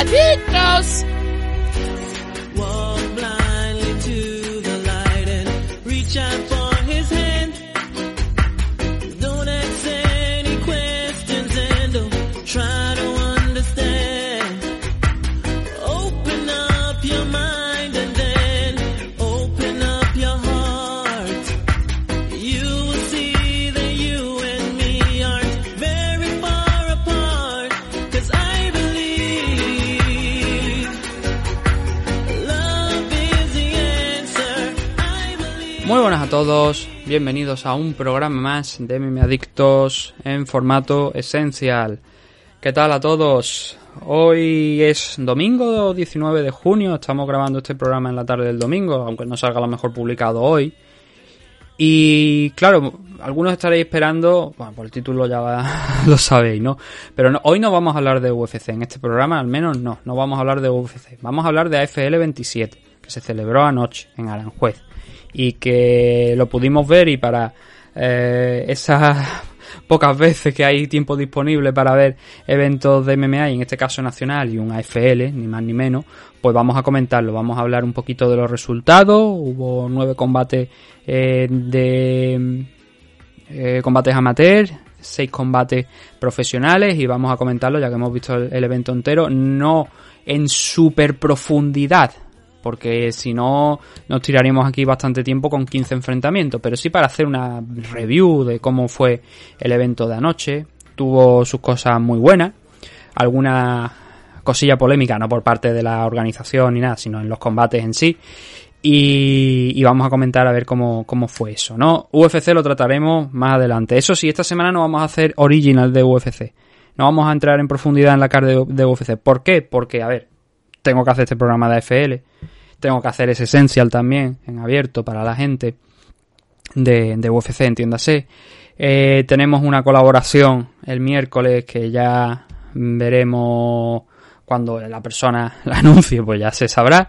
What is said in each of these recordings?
Adictos. Buenas a todos, bienvenidos a un programa más de MM Adictos en formato esencial. ¿Qué tal a todos? Hoy es domingo 19 de junio, estamos grabando este programa en la tarde del domingo, aunque no salga lo mejor publicado hoy. Y claro, algunos estaréis esperando, bueno, por el título ya lo sabéis, ¿no? Pero hoy no vamos a hablar de UFC, en este programa al menos no, no vamos a hablar de UFC, vamos a hablar de AFL 27, que se celebró anoche en Aranjuez y que lo pudimos ver y para eh, esas pocas veces que hay tiempo disponible para ver eventos de MMA y en este caso nacional y un AFL, ni más ni menos, pues vamos a comentarlo, vamos a hablar un poquito de los resultados, hubo nueve combates eh, de eh, combates amateur, seis combates profesionales y vamos a comentarlo ya que hemos visto el, el evento entero, no en super profundidad, porque si no nos tiraríamos aquí bastante tiempo con 15 enfrentamientos, pero sí para hacer una review de cómo fue el evento de anoche, tuvo sus cosas muy buenas, alguna cosilla polémica, no por parte de la organización ni nada, sino en los combates en sí. Y, y vamos a comentar a ver cómo, cómo fue eso, ¿no? UFC lo trataremos más adelante. Eso sí, esta semana no vamos a hacer original de UFC. No vamos a entrar en profundidad en la carta de, de UFC. ¿Por qué? Porque, a ver, tengo que hacer este programa de AFL. Tengo que hacer ese Essential también, en abierto para la gente de, de UFC, entiéndase. Eh, tenemos una colaboración el miércoles que ya veremos cuando la persona la anuncie, pues ya se sabrá.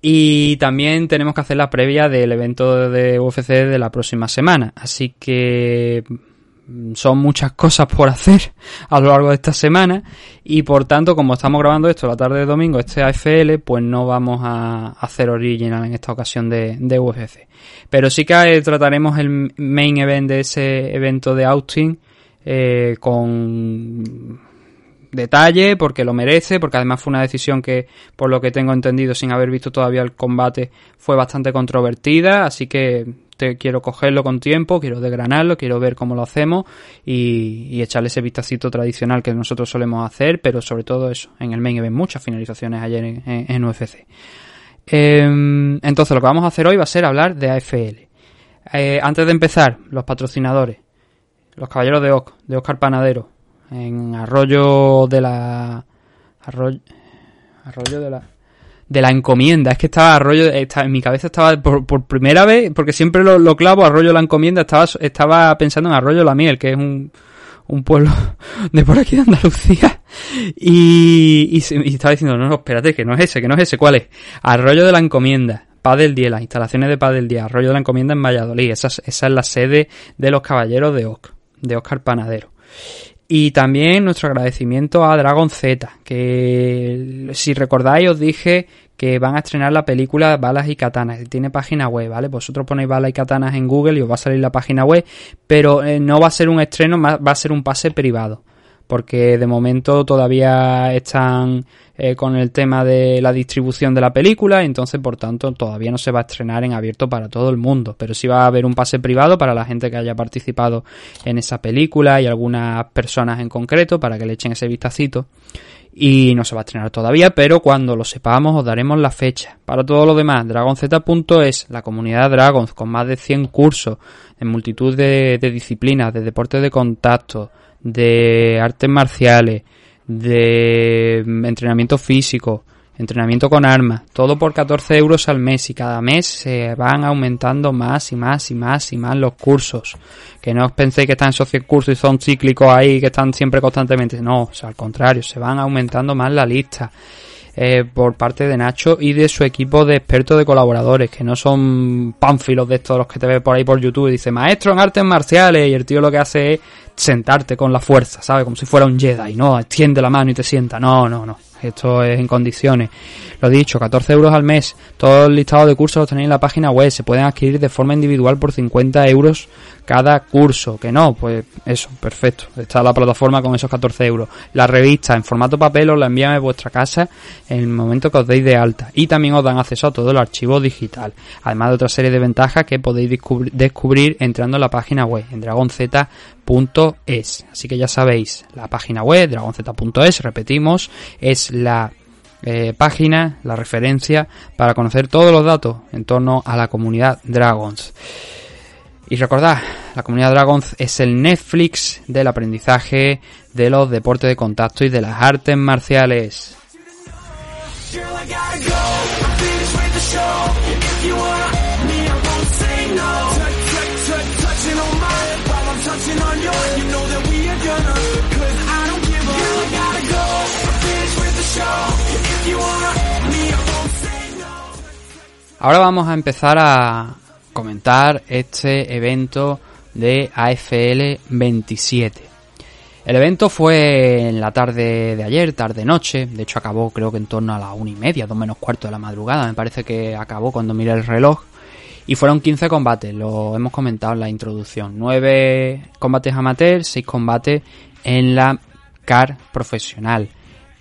Y también tenemos que hacer la previa del evento de UFC de la próxima semana. Así que son muchas cosas por hacer a lo largo de esta semana y por tanto como estamos grabando esto la tarde de domingo este AFL pues no vamos a hacer original en esta ocasión de, de UFC pero sí que eh, trataremos el main event de ese evento de Austin eh, con detalle porque lo merece, porque además fue una decisión que, por lo que tengo entendido, sin haber visto todavía el combate, fue bastante controvertida, así que te quiero cogerlo con tiempo, quiero desgranarlo, quiero ver cómo lo hacemos y, echarle ese vistacito tradicional que nosotros solemos hacer, pero sobre todo eso, en el main event, muchas finalizaciones ayer en, UFC. Em, entonces lo que vamos a hacer hoy va a ser hablar de AFL. Eh, antes de empezar, los patrocinadores. Los Caballeros de Oc, de Oscar Panadero, en Arroyo de la... Arroyo, arroyo de la... De la encomienda, es que estaba Arroyo, está, en mi cabeza estaba por, por primera vez, porque siempre lo, lo clavo, Arroyo la encomienda, estaba, estaba pensando en Arroyo la Miel, que es un, un pueblo de por aquí de Andalucía. Y, y, estaba diciendo, no, no, espérate, que no es ese, que no es ese, ¿cuál es? Arroyo de la Encomienda, Paz del Día, las instalaciones de Paz del Día, Arroyo de la Encomienda en Valladolid, esa, es- esa es la sede de los Caballeros de Oc, de Oscar Panadero. Y también nuestro agradecimiento a Dragon Z, que si recordáis os dije que van a estrenar la película Balas y Katanas, tiene página web, ¿vale? Vosotros ponéis Balas y Katanas en Google y os va a salir la página web, pero eh, no va a ser un estreno, va a ser un pase privado, porque de momento todavía están eh, con el tema de la distribución de la película, entonces por tanto todavía no se va a estrenar en abierto para todo el mundo, pero sí va a haber un pase privado para la gente que haya participado en esa película y algunas personas en concreto para que le echen ese vistacito. y no se va a estrenar todavía, pero cuando lo sepamos os daremos la fecha. Para todo lo demás, DragonZ.es, la comunidad Dragons, con más de 100 cursos en multitud de, de disciplinas, de deportes de contacto, de artes marciales, de entrenamiento físico, entrenamiento con armas, todo por 14 euros al mes y cada mes se van aumentando más y más y más y más los cursos. Que no os penséis que están esos 100 cursos y son cíclicos ahí, que están siempre constantemente. No, al contrario, se van aumentando más la lista. Eh, por parte de Nacho y de su equipo de expertos de colaboradores, que no son pánfilos de estos los que te ves por ahí por YouTube y dice maestro en artes marciales y el tío lo que hace es sentarte con la fuerza, ¿sabes? Como si fuera un Jedi, no, extiende la mano y te sienta, no, no, no, esto es en condiciones. Lo dicho, 14 euros al mes, todo el listado de cursos los tenéis en la página web, se pueden adquirir de forma individual por 50 euros cada curso, que no, pues eso, perfecto, está la plataforma con esos 14 euros. La revista en formato papel os la envían a vuestra casa en el momento que os deis de alta y también os dan acceso a todo el archivo digital, además de otra serie de ventajas que podéis descubrir, entrando en la página web, en dragonz.es. Así que ya sabéis, la página web, dragonz.es, repetimos, es la eh, página, la referencia para conocer todos los datos en torno a la comunidad Dragons. Y recordad, la comunidad Dragons es el Netflix del aprendizaje de los deportes de contacto y de las artes marciales. Ahora vamos a empezar a comentar este evento de AFL 27. El evento fue en la tarde de ayer, tarde-noche, de hecho acabó creo que en torno a las una y media, dos menos cuarto de la madrugada, me parece que acabó cuando miré el reloj. Y fueron 15 combates, lo hemos comentado en la introducción. 9 combates amateur, 6 combates en la CAR profesional.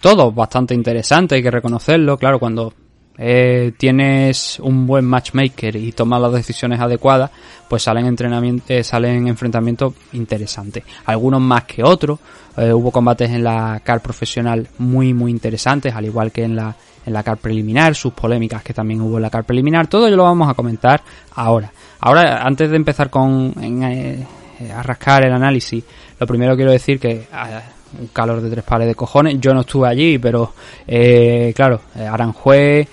Todo bastante interesante, hay que reconocerlo. Claro, cuando eh, tienes un buen matchmaker y tomas las decisiones adecuadas, pues salen entrenamientos, eh, salen enfrentamientos interesantes. Algunos más que otros. Eh, hubo combates en la CAR profesional muy muy interesantes, al igual que en la en la CAR preliminar, sus polémicas que también hubo en la CAR preliminar. Todo ello lo vamos a comentar ahora. Ahora, antes de empezar con en, eh, a rascar el análisis, lo primero quiero decir que ah, un calor de tres pares de cojones. Yo no estuve allí, pero eh, claro, Aranjuez,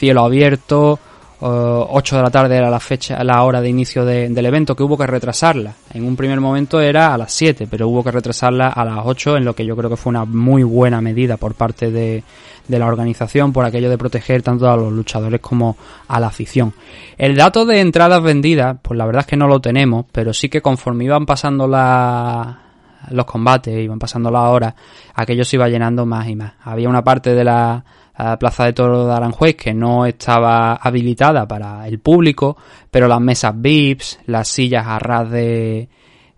cielo abierto, eh, 8 de la tarde era la fecha, la hora de inicio de- del evento, que hubo que retrasarla. En un primer momento era a las 7, pero hubo que retrasarla a las 8, en lo que yo creo que fue una muy buena medida por parte de, de la organización, por aquello de proteger tanto a los luchadores como a la afición. El dato de entradas vendidas, pues la verdad es que no lo tenemos, pero sí que conforme iban pasando los combates, iban pasando las horas, aquello se iba llenando más y más. Había una parte de la Plaza de Toro de Aranjuez que no estaba habilitada para el público, pero las mesas VIPs, las sillas a ras de,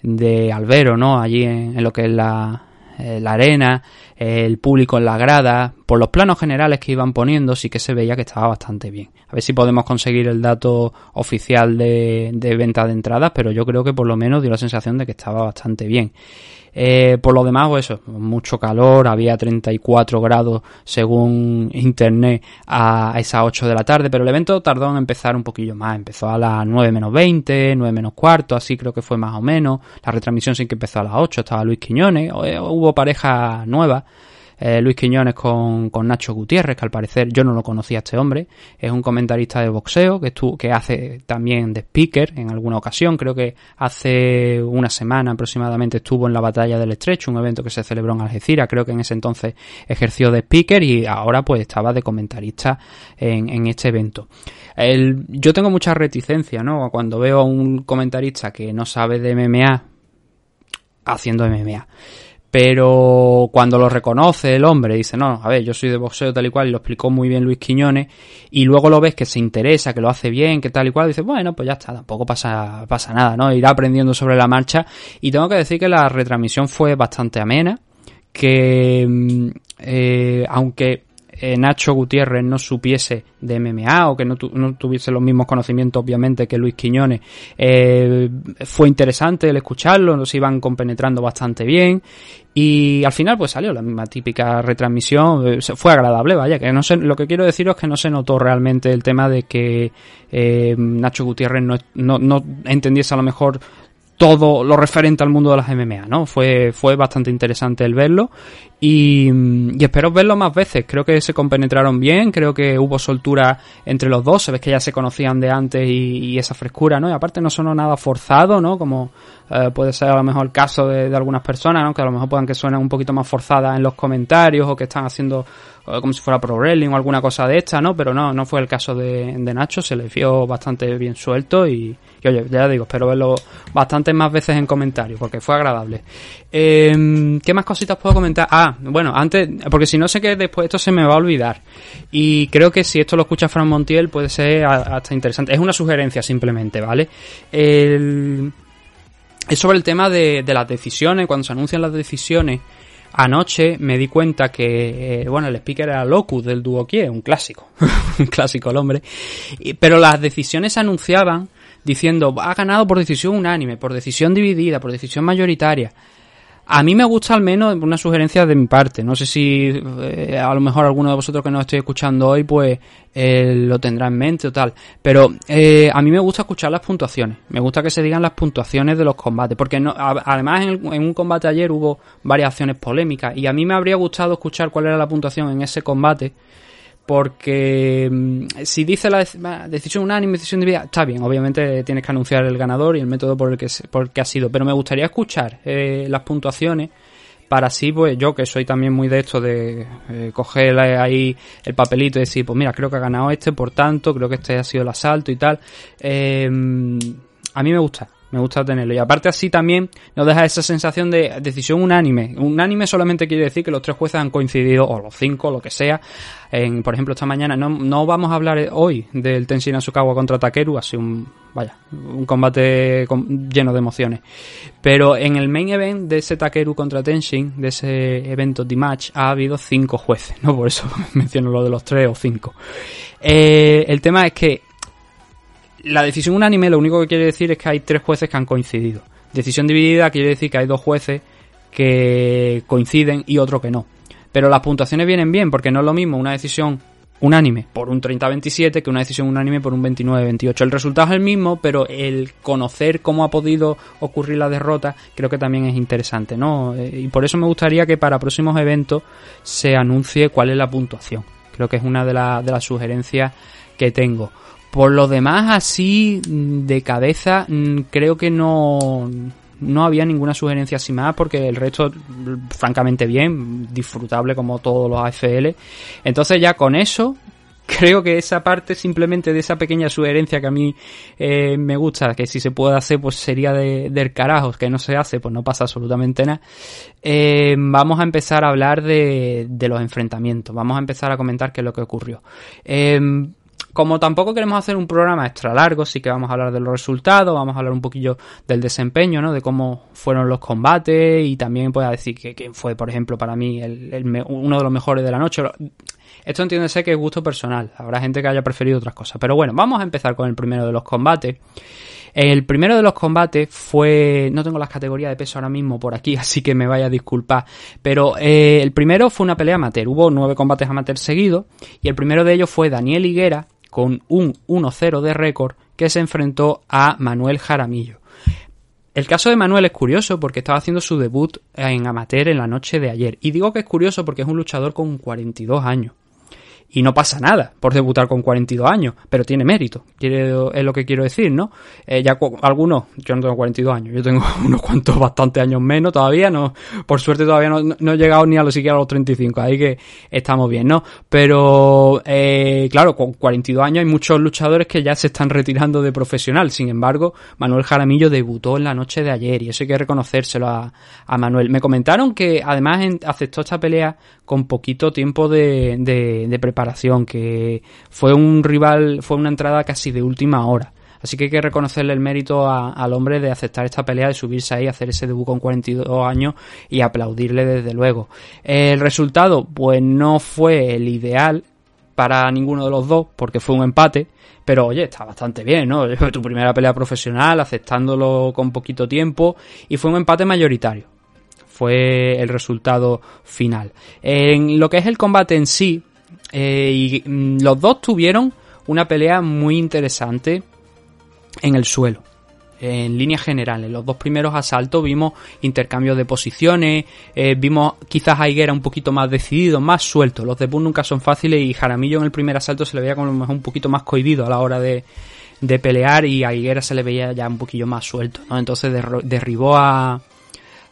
de Albero, ¿no? Allí en, lo que es la, eh, la arena, el público en la grada, por los planos generales que iban poniendo sí que se veía que estaba bastante bien. A ver si podemos conseguir el dato oficial de, de venta de entradas, pero yo creo que por lo menos dio la sensación de que estaba bastante bien. Eh, por lo demás, pues eso, mucho calor, había 34 grados según internet a esas 8 de la tarde, pero el evento tardó en empezar un poquillo más, empezó a las 9 menos 20, 9 menos cuarto, así creo que fue más o menos, la retransmisión sí que empezó a las 8, estaba Luis Quiñones, eh, hubo pareja nueva, eh, Luis Quiñones con, con Nacho Gutiérrez, que al parecer yo no lo conocía a este hombre, es un comentarista de boxeo que, estuvo, que hace también de speaker en alguna ocasión, creo que hace una semana aproximadamente estuvo en la batalla del Estrecho, un evento que se celebró en Algeciras, creo que en ese entonces ejerció de speaker y ahora pues estaba de comentarista en, en este evento. El, yo tengo mucha reticencia, ¿no? Cuando veo a un comentarista que no sabe de MMA haciendo MMA pero cuando lo reconoce el hombre, dice, no, a ver, yo soy de boxeo tal y cual, y lo explicó muy bien Luis Quiñones, y luego lo ves que se interesa, que lo hace bien, que tal y cual, dice, bueno, pues ya está, tampoco pasa, pasa nada, ¿no? Irá aprendiendo sobre la marcha, y tengo que decir que la retransmisión fue bastante amena, que, mm, eh, aunque eh, Nacho Gutiérrez no supiese de MMA o que no, no tuviese los mismos conocimientos, obviamente, que Luis Quiñones. Eh, fue interesante el escucharlo, nos iban compenetrando bastante bien. Y al final, pues salió la misma típica retransmisión. eh, Fue agradable, vaya, que no sé, lo que quiero deciros es que no se notó realmente el tema de que Nacho Gutiérrez no, no, no entendiese a lo mejor todo lo referente al mundo de las MMA, ¿no? Fue, fue bastante interesante el verlo y, y espero verlo más veces. Creo que se compenetraron bien, creo que hubo soltura entre los dos, se ve que ya se conocían de antes y, esa frescura, ¿no? Y aparte no sonó nada forzado, ¿no? Como eh, puede ser a lo mejor el caso de, de algunas personas, ¿no? Que a lo mejor puedan que suenan un poquito más forzadas en los comentarios o que están haciendo como si fuera pro wrestling o alguna cosa de esta, ¿no? Pero no, no fue el caso de, de Nacho, se le vio bastante bien suelto y, y, oye, ya digo, espero verlo bastantes más veces en comentarios porque fue agradable. Eh, ¿Qué más cositas puedo comentar? Ah, bueno, antes, porque si no sé que después esto se me va a olvidar. Y creo que si esto lo escucha Fran Montiel puede ser hasta interesante. Es una sugerencia simplemente, ¿vale? El, es sobre el tema de las decisiones, cuando se anuncian las decisiones. Anoche me di cuenta que, eh, bueno, el speaker era Locus del dúo Kie, un clásico, un clásico el hombre. Pero las decisiones se anunciaban diciendo, ha ganado por decisión unánime, por decisión dividida, por decisión mayoritaria. A mí me gusta al menos una sugerencia de mi parte. No sé si eh, a lo mejor alguno de vosotros que nos estoy escuchando hoy pues eh, lo tendrá en mente o tal. Pero eh, a mí me gusta escuchar las puntuaciones. Me gusta que se digan las puntuaciones de los combates. Porque no, a- además en, el- en un combate ayer hubo varias acciones polémicas. Y a mí me habría gustado escuchar cuál era la puntuación en ese combate porque mm, si dice la decisión unánime, decisión dividida, está bien, obviamente tienes que anunciar el ganador y el método por el que, por el que ha sido, pero me gustaría escuchar eh, las puntuaciones para así, pues yo que soy también muy de esto de eh, coger ahí el papelito y decir, pues mira, creo que ha ganado este, por tanto, creo que este ha sido el asalto y tal. Eh, a mí me gusta, me gusta tenerlo. Y aparte así también nos deja esa sensación de decisión unánime. Unánime solamente quiere decir que los tres jueces han coincidido, o los cinco, lo que sea. En, por ejemplo, esta mañana no, no vamos a hablar hoy del Tenshin Asukawa contra Takeru, así un, vaya, un combate lleno de emociones. Pero en el main event de ese Takeru contra Tenshin, de ese evento de match, ha habido cinco jueces, ¿no? Por eso menciono lo de los tres o cinco. Eh, el tema es que la decisión unánime lo único que quiere decir es que hay tres jueces que han coincidido. Decisión dividida quiere decir que hay dos jueces que coinciden y otro que no. Pero las puntuaciones vienen bien porque no es lo mismo una decisión unánime por un 30-27 que una decisión unánime por un 29-28. El resultado es el mismo, pero el conocer cómo ha podido ocurrir la derrota creo que también es interesante, ¿no? Eh, Y por eso me gustaría que para próximos eventos se anuncie cuál es la puntuación. Creo que es una de, de las sugerencias que tengo. Por lo demás, así mm, de cabeza, mm, creo que no, no había ninguna sugerencia así más, porque el resto, mm, francamente bien, disfrutable como todos los AFL. Entonces ya con eso, creo que esa parte simplemente de esa pequeña sugerencia que a mí eh, me gusta, que si se puede hacer, pues sería de, del carajos, que no se hace, pues no pasa absolutamente nada. Eh, vamos a empezar a hablar de, de los enfrentamientos, vamos a empezar a comentar qué es lo que ocurrió. Eh, como tampoco queremos hacer un programa extra largo, sí que vamos a hablar de los resultados, vamos a hablar un poquillo del desempeño, ¿no? De cómo fueron los combates y también pueda decir que fue, por ejemplo, para mí el, el uno de los mejores de la noche. Esto entiéndese que es gusto personal, habrá gente que haya preferido otras cosas. Pero bueno, vamos a empezar con el primero de los combates. El primero de los combates fue. No tengo las categorías de peso ahora mismo por aquí, así que me vaya a disculpar. Pero eh, el primero fue una pelea amateur. Hubo nueve combates amateur seguidos. Y el primero de ellos fue Daniel Higuera con un 1-0 de récord que se enfrentó a Manuel Jaramillo. El caso de Manuel es curioso porque estaba haciendo su debut en amateur en la noche de ayer. Y digo que es curioso porque es un luchador con 42 años. Y no pasa nada por debutar con 42 años, pero tiene mérito, es lo que quiero decir, ¿no? Eh, ya algunos, yo no tengo 42 años, yo tengo unos cuantos bastante años menos todavía, no, por suerte todavía no, no he llegado ni a los siquiera a los 35, ahí que estamos bien, ¿no? Pero, eh, claro, con 42 años hay muchos luchadores que ya se están retirando de profesional, sin embargo, Manuel Jaramillo debutó en la noche de ayer y eso hay que reconocérselo a, a Manuel. Me comentaron que además aceptó esta pelea con poquito tiempo de- de preparación, que fue un rival, fue una entrada casi de última hora. Así que hay que reconocerle el mérito a- al hombre de aceptar esta pelea, de subirse ahí, hacer ese debut con 42 años y aplaudirle desde luego. El resultado, pues no fue el ideal para ninguno de los dos, porque fue un empate, pero oye, está bastante bien, ¿no? Tu primera pelea profesional, aceptándolo con poquito tiempo, y fue un empate mayoritario. Fue el resultado final. En lo que es el combate en sí, eh, y, mm, los dos tuvieron una pelea muy interesante en el suelo. En líneas generales, los dos primeros asaltos vimos intercambios de posiciones, eh, vimos quizás a Higuera un poquito más decidido, más suelto. Los debuts nunca son fáciles y Jaramillo en el primer asalto se le veía como un poquito más cohibido a la hora de, de pelear y a Higuera se le veía ya un poquillo más suelto. Entonces derribó a,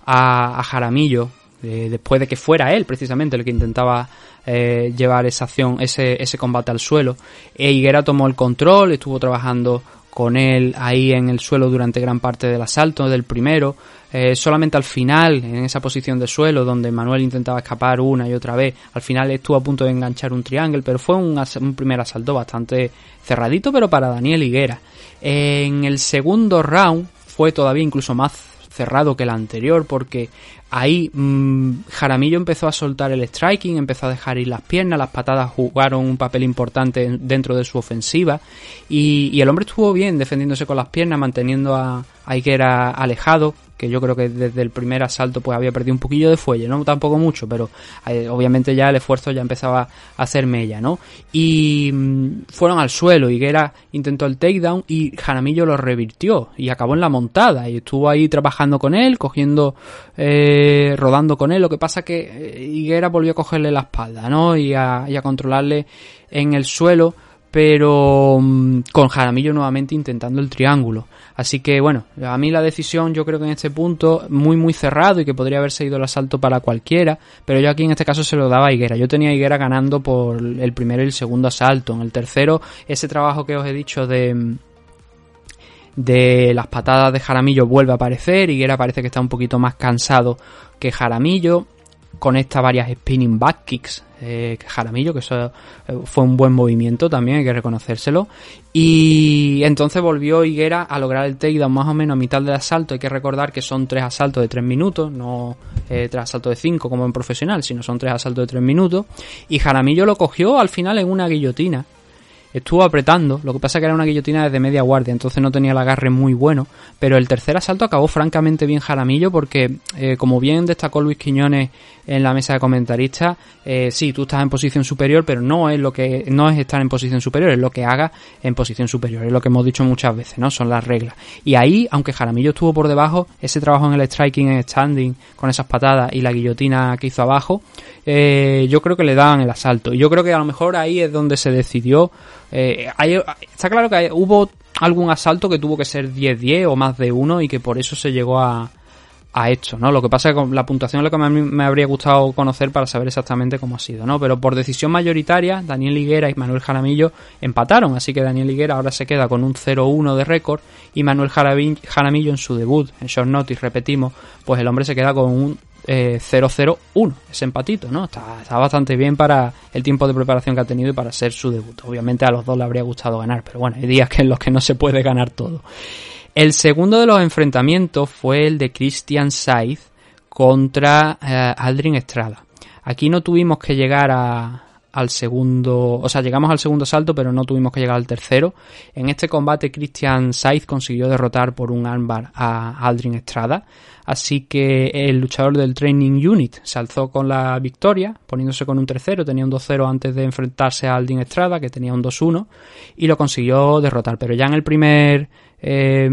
a Jaramillo después de que fuera él precisamente el que intentaba eh, llevar esa acción, ese, ese combate al suelo. E Higuera tomó el control, estuvo trabajando con él ahí en el suelo durante gran parte del asalto del primero. Eh, solamente al final, en esa posición de suelo, donde Manuel intentaba escapar una y otra vez, al final estuvo a punto de enganchar un triángulo, pero fue un, un primer asalto bastante cerradito, pero para Daniel Higuera. En el segundo round fue todavía incluso más cerrado que el anterior porque ahí mm, Jaramillo empezó a soltar el striking, empezó a dejar ir las piernas, las patadas jugaron un papel importante en- dentro de su ofensiva y, el hombre estuvo bien defendiéndose con las piernas, manteniendo a, a alejado, que yo creo que desde el primer asalto pues había perdido un poquillo de fuelle, no tampoco mucho, pero eh, obviamente ya el esfuerzo ya empezaba a hacer mella, ¿no? Y mm, fueron al suelo, Higuera intentó el takedown y Jaramillo lo revirtió y acabó en la montada y estuvo ahí trabajando con él, cogiendo, eh, rodando con él, lo que pasa que eh, Higuera volvió a cogerle la espalda, ¿no? Y a, y a controlarle en el suelo pero mm, con Jaramillo nuevamente intentando el triángulo. Así que bueno, a mí la decisión yo creo que en este punto muy muy cerrado y que podría haberse ido el asalto para cualquiera, pero yo aquí en este caso se lo daba a Higuera. Yo tenía Higuera ganando por el primero y el segundo asalto. En el tercero, ese trabajo que os he dicho de mm, de las patadas de Jaramillo vuelve a aparecer. Higuera parece que está un poquito más cansado que Jaramillo. Conecta varias spinning back kicks eh, Jaramillo, que eso eh, fue un buen movimiento también, hay que reconocérselo. Y entonces volvió Higuera a lograr el takedown más o menos a mitad del asalto. Hay que recordar que son tres asaltos de tres minutos, no eh, tres asaltos de cinco como en profesional, sino son tres asaltos de tres minutos. Y Jaramillo lo cogió al final en una guillotina estuvo apretando, lo que pasa que era una guillotina desde media guardia, entonces no tenía el agarre muy bueno, pero el tercer asalto acabó francamente bien Jaramillo porque, eh, como bien destacó Luis Quiñones en la mesa de comentaristas, eh, sí, tú estás en posición superior, pero no es lo que no es estar en posición superior, es lo que haga en posición superior, es lo que hemos dicho muchas veces, ¿no? Son las reglas. Y ahí, aunque Jaramillo estuvo por debajo, ese trabajo en el striking, en standing, con esas patadas y la guillotina que hizo abajo, eh, yo creo que le daban el asalto. Y yo creo que a lo mejor ahí es donde se decidió. Eh, está claro que hubo algún asalto que tuvo que ser 10-10 o más de uno y que por eso se llegó a, a esto, ¿no? Lo que pasa es que la puntuación es lo que me, me habría gustado conocer para saber exactamente cómo ha sido, ¿no? Pero por decisión mayoritaria, Daniel Higuera y Manuel Jaramillo empataron, así que Daniel Higuera ahora se queda con un 0-1 de récord y Manuel Jaramillo en su debut, en Short Notice, repetimos, pues el hombre se queda con un eh, 0-0-1, ese empatito, ¿no? Está, está bastante bien para el tiempo de preparación que ha tenido y para ser su debut. Obviamente a los dos le habría gustado ganar, pero bueno, hay días en los que no se puede ganar todo. El segundo de los enfrentamientos fue el de Christian Saiz contra eh, Aldrin Estrada. Aquí no tuvimos que llegar a, al segundo, o sea, llegamos al segundo salto, pero no tuvimos que llegar al tercero. En este combate, Christian Saiz consiguió derrotar por un armbar a Aldrin Estrada. Así que el luchador del Training Unit se alzó con la victoria, poniéndose con un tercero, tenía un 2-0 antes de enfrentarse a Aldrin Estrada, que tenía un 2-1, y lo consiguió derrotar. Pero ya en el primer eh,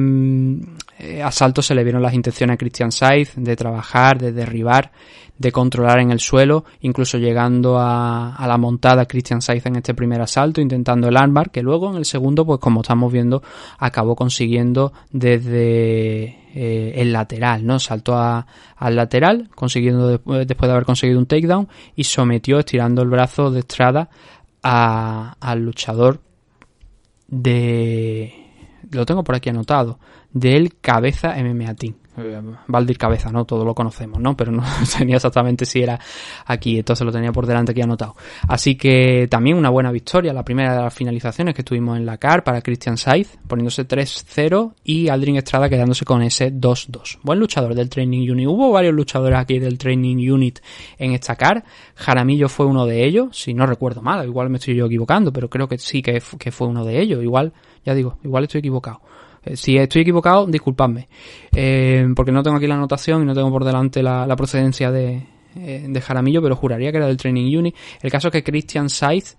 eh, asalto se le vieron las intenciones a Christian Saiz de trabajar, de derribar, de controlar en el suelo, incluso llegando a, la montada Christian Saiz en este primer asalto, intentando el armbar, que luego en el segundo, pues como estamos viendo, acabó consiguiendo desde eh, el lateral, ¿no? Saltó al lateral, consiguiendo después, de haber conseguido un takedown, y sometió estirando el brazo de Estrada al luchador de lo tengo por aquí anotado, del Cabeza MMA Team. Eh, Valdir Cabeza, ¿no? Todo lo conocemos, ¿no? Pero no tenía exactamente si era aquí, entonces lo tenía por delante aquí anotado. Así que también una buena victoria, la primera de las finalizaciones que estuvimos en la CAR para Christian Saiz, poniéndose 3-0 y Aldrin Estrada quedándose con ese 2-2. Buen luchador del Training Unit. Hubo varios luchadores aquí del Training Unit en esta CAR. Jaramillo fue uno de ellos, si no recuerdo mal, igual me estoy yo equivocando, pero creo que sí que, que fue uno de ellos. Igual, ya digo, igual estoy equivocado. Eh, Si estoy equivocado, disculpadme. Eh, porque no tengo aquí la anotación y no tengo por delante la, procedencia de, eh, de Jaramillo, pero juraría que era del Training Unit. El caso es que Christian Saiz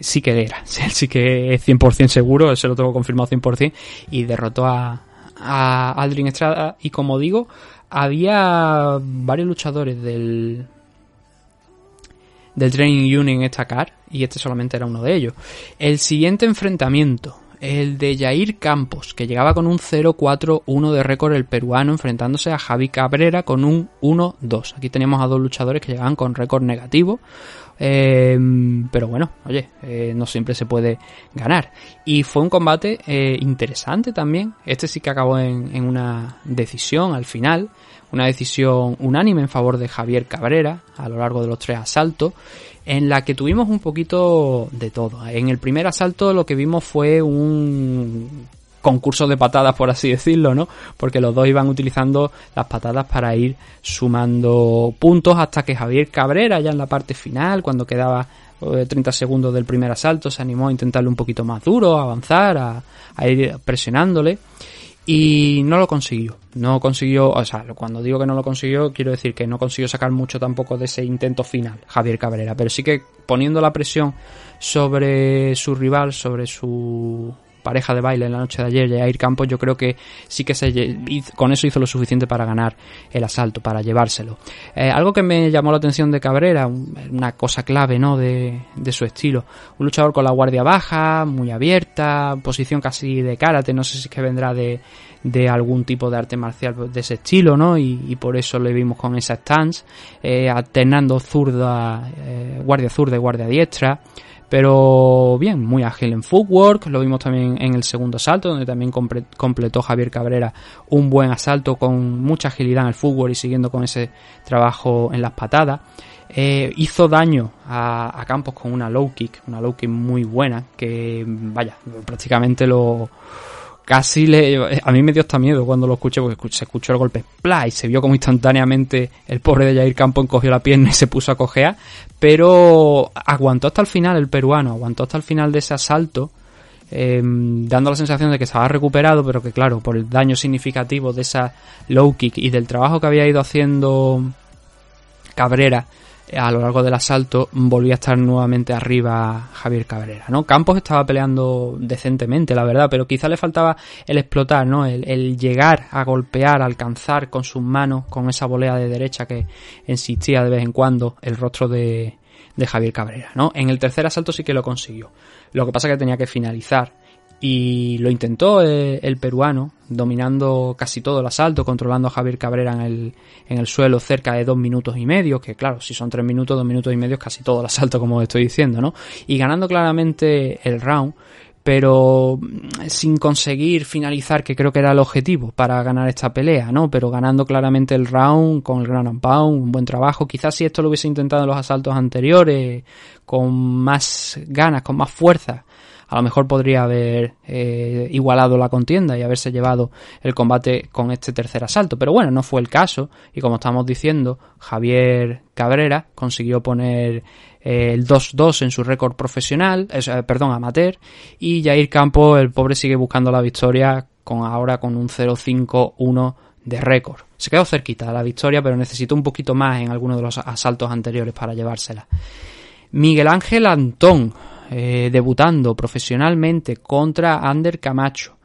sí que era. Sí que es 100% seguro, se lo tengo confirmado 100%, y derrotó a, a Aldrin Estrada. Y como digo, había varios luchadores del, del Training Unit en esta car, y este solamente era uno de ellos. El siguiente enfrentamiento, el de Jair Campos, que llegaba con un 0-4-1 de récord el peruano, enfrentándose a Javi Cabrera con un 1-2. Aquí tenemos a dos luchadores que llegaban con récord negativo. Eh, pero bueno, oye, eh, no siempre se puede ganar. Y fue un combate eh, interesante también. Este sí que acabó en, en una decisión al final. Una decisión unánime en favor de Javier Cabrera a lo largo de los tres asaltos en la que tuvimos un poquito de todo. En el primer asalto lo que vimos fue un concurso de patadas, por así decirlo, ¿no? Porque los dos iban utilizando las patadas para ir sumando puntos hasta que Javier Cabrera, ya en la parte final, cuando quedaba eh, 30 segundos del primer asalto, se animó a intentarle un poquito más duro, a avanzar, a, a ir presionándole. Y no lo consiguió. No consiguió, o sea, cuando digo que no lo consiguió, quiero decir que no consiguió sacar mucho tampoco de ese intento final, Javier Cabrera. Pero sí que poniendo la presión sobre su rival, sobre su pareja de baile en la noche de ayer, Jair Campos, yo creo que sí que se con eso hizo lo suficiente para ganar el asalto, para llevárselo. Eh, algo que me llamó la atención de Cabrera, un- una cosa clave, ¿no? De, de su estilo. Un luchador con la guardia baja, muy abierta, posición casi de karate, no sé si es que vendrá de, de algún tipo de arte marcial de ese estilo, ¿no? Y, y por eso le vimos con esa stance, eh, alternando zurda, eh, guardia zurda y guardia diestra. Pero bien, muy ágil en footwork, lo vimos también en el segundo asalto, donde también completó Javier Cabrera un buen asalto con mucha agilidad en el footwork y siguiendo con ese trabajo en las patadas. Eh, hizo daño a, Campos con una low kick, una low kick muy buena, que vaya, prácticamente lo, casi le a mí me dio hasta miedo cuando lo escuché porque se escuchó el golpe ¡pla! y se vio como instantáneamente el pobre de Jair Campo encogió la pierna y se puso a cojear pero aguantó hasta el final el peruano aguantó hasta el final de ese asalto eh, dando la sensación de que estaba recuperado pero que claro por el daño significativo de esa low kick y del trabajo que había ido haciendo Cabrera a lo largo del asalto volvía a estar nuevamente arriba Javier Cabrera, ¿no? Campos estaba peleando decentemente, la verdad, pero quizá le faltaba el explotar, ¿no? El, llegar a golpear, a alcanzar con sus manos, con esa volea de derecha que insistía de vez en cuando el rostro de, de Javier Cabrera, ¿no? En el tercer asalto sí que lo consiguió. Lo que pasa es que tenía que finalizar y lo intentó eh, el peruano, dominando casi todo el asalto, controlando a Javier Cabrera en el, en el suelo cerca de dos minutos y medio, que claro, si son tres minutos, dos minutos y medio es casi todo el asalto, como estoy diciendo, ¿no? Y ganando claramente el round, pero mm, sin conseguir finalizar, que creo que era el objetivo para ganar esta pelea, ¿no? Pero ganando claramente el round con el ground and pound, un buen trabajo. Quizás si esto lo hubiese intentado en los asaltos anteriores, con más ganas, con más fuerza, a lo mejor podría haber eh, igualado la contienda y haberse llevado el combate con este tercer asalto. Pero bueno, no fue el caso. Y como estamos diciendo, Javier Cabrera consiguió poner eh, el 2-2 en su récord profesional, perdón, amateur. Y Jair Campo, el pobre, sigue buscando la victoria con ahora con un 0-5-1 de récord. Se quedó cerquita de la victoria, pero necesitó un poquito más en alguno de los asaltos anteriores para llevársela. Miguel Ángel Antón, eh, debutando profesionalmente contra Ander Camacho,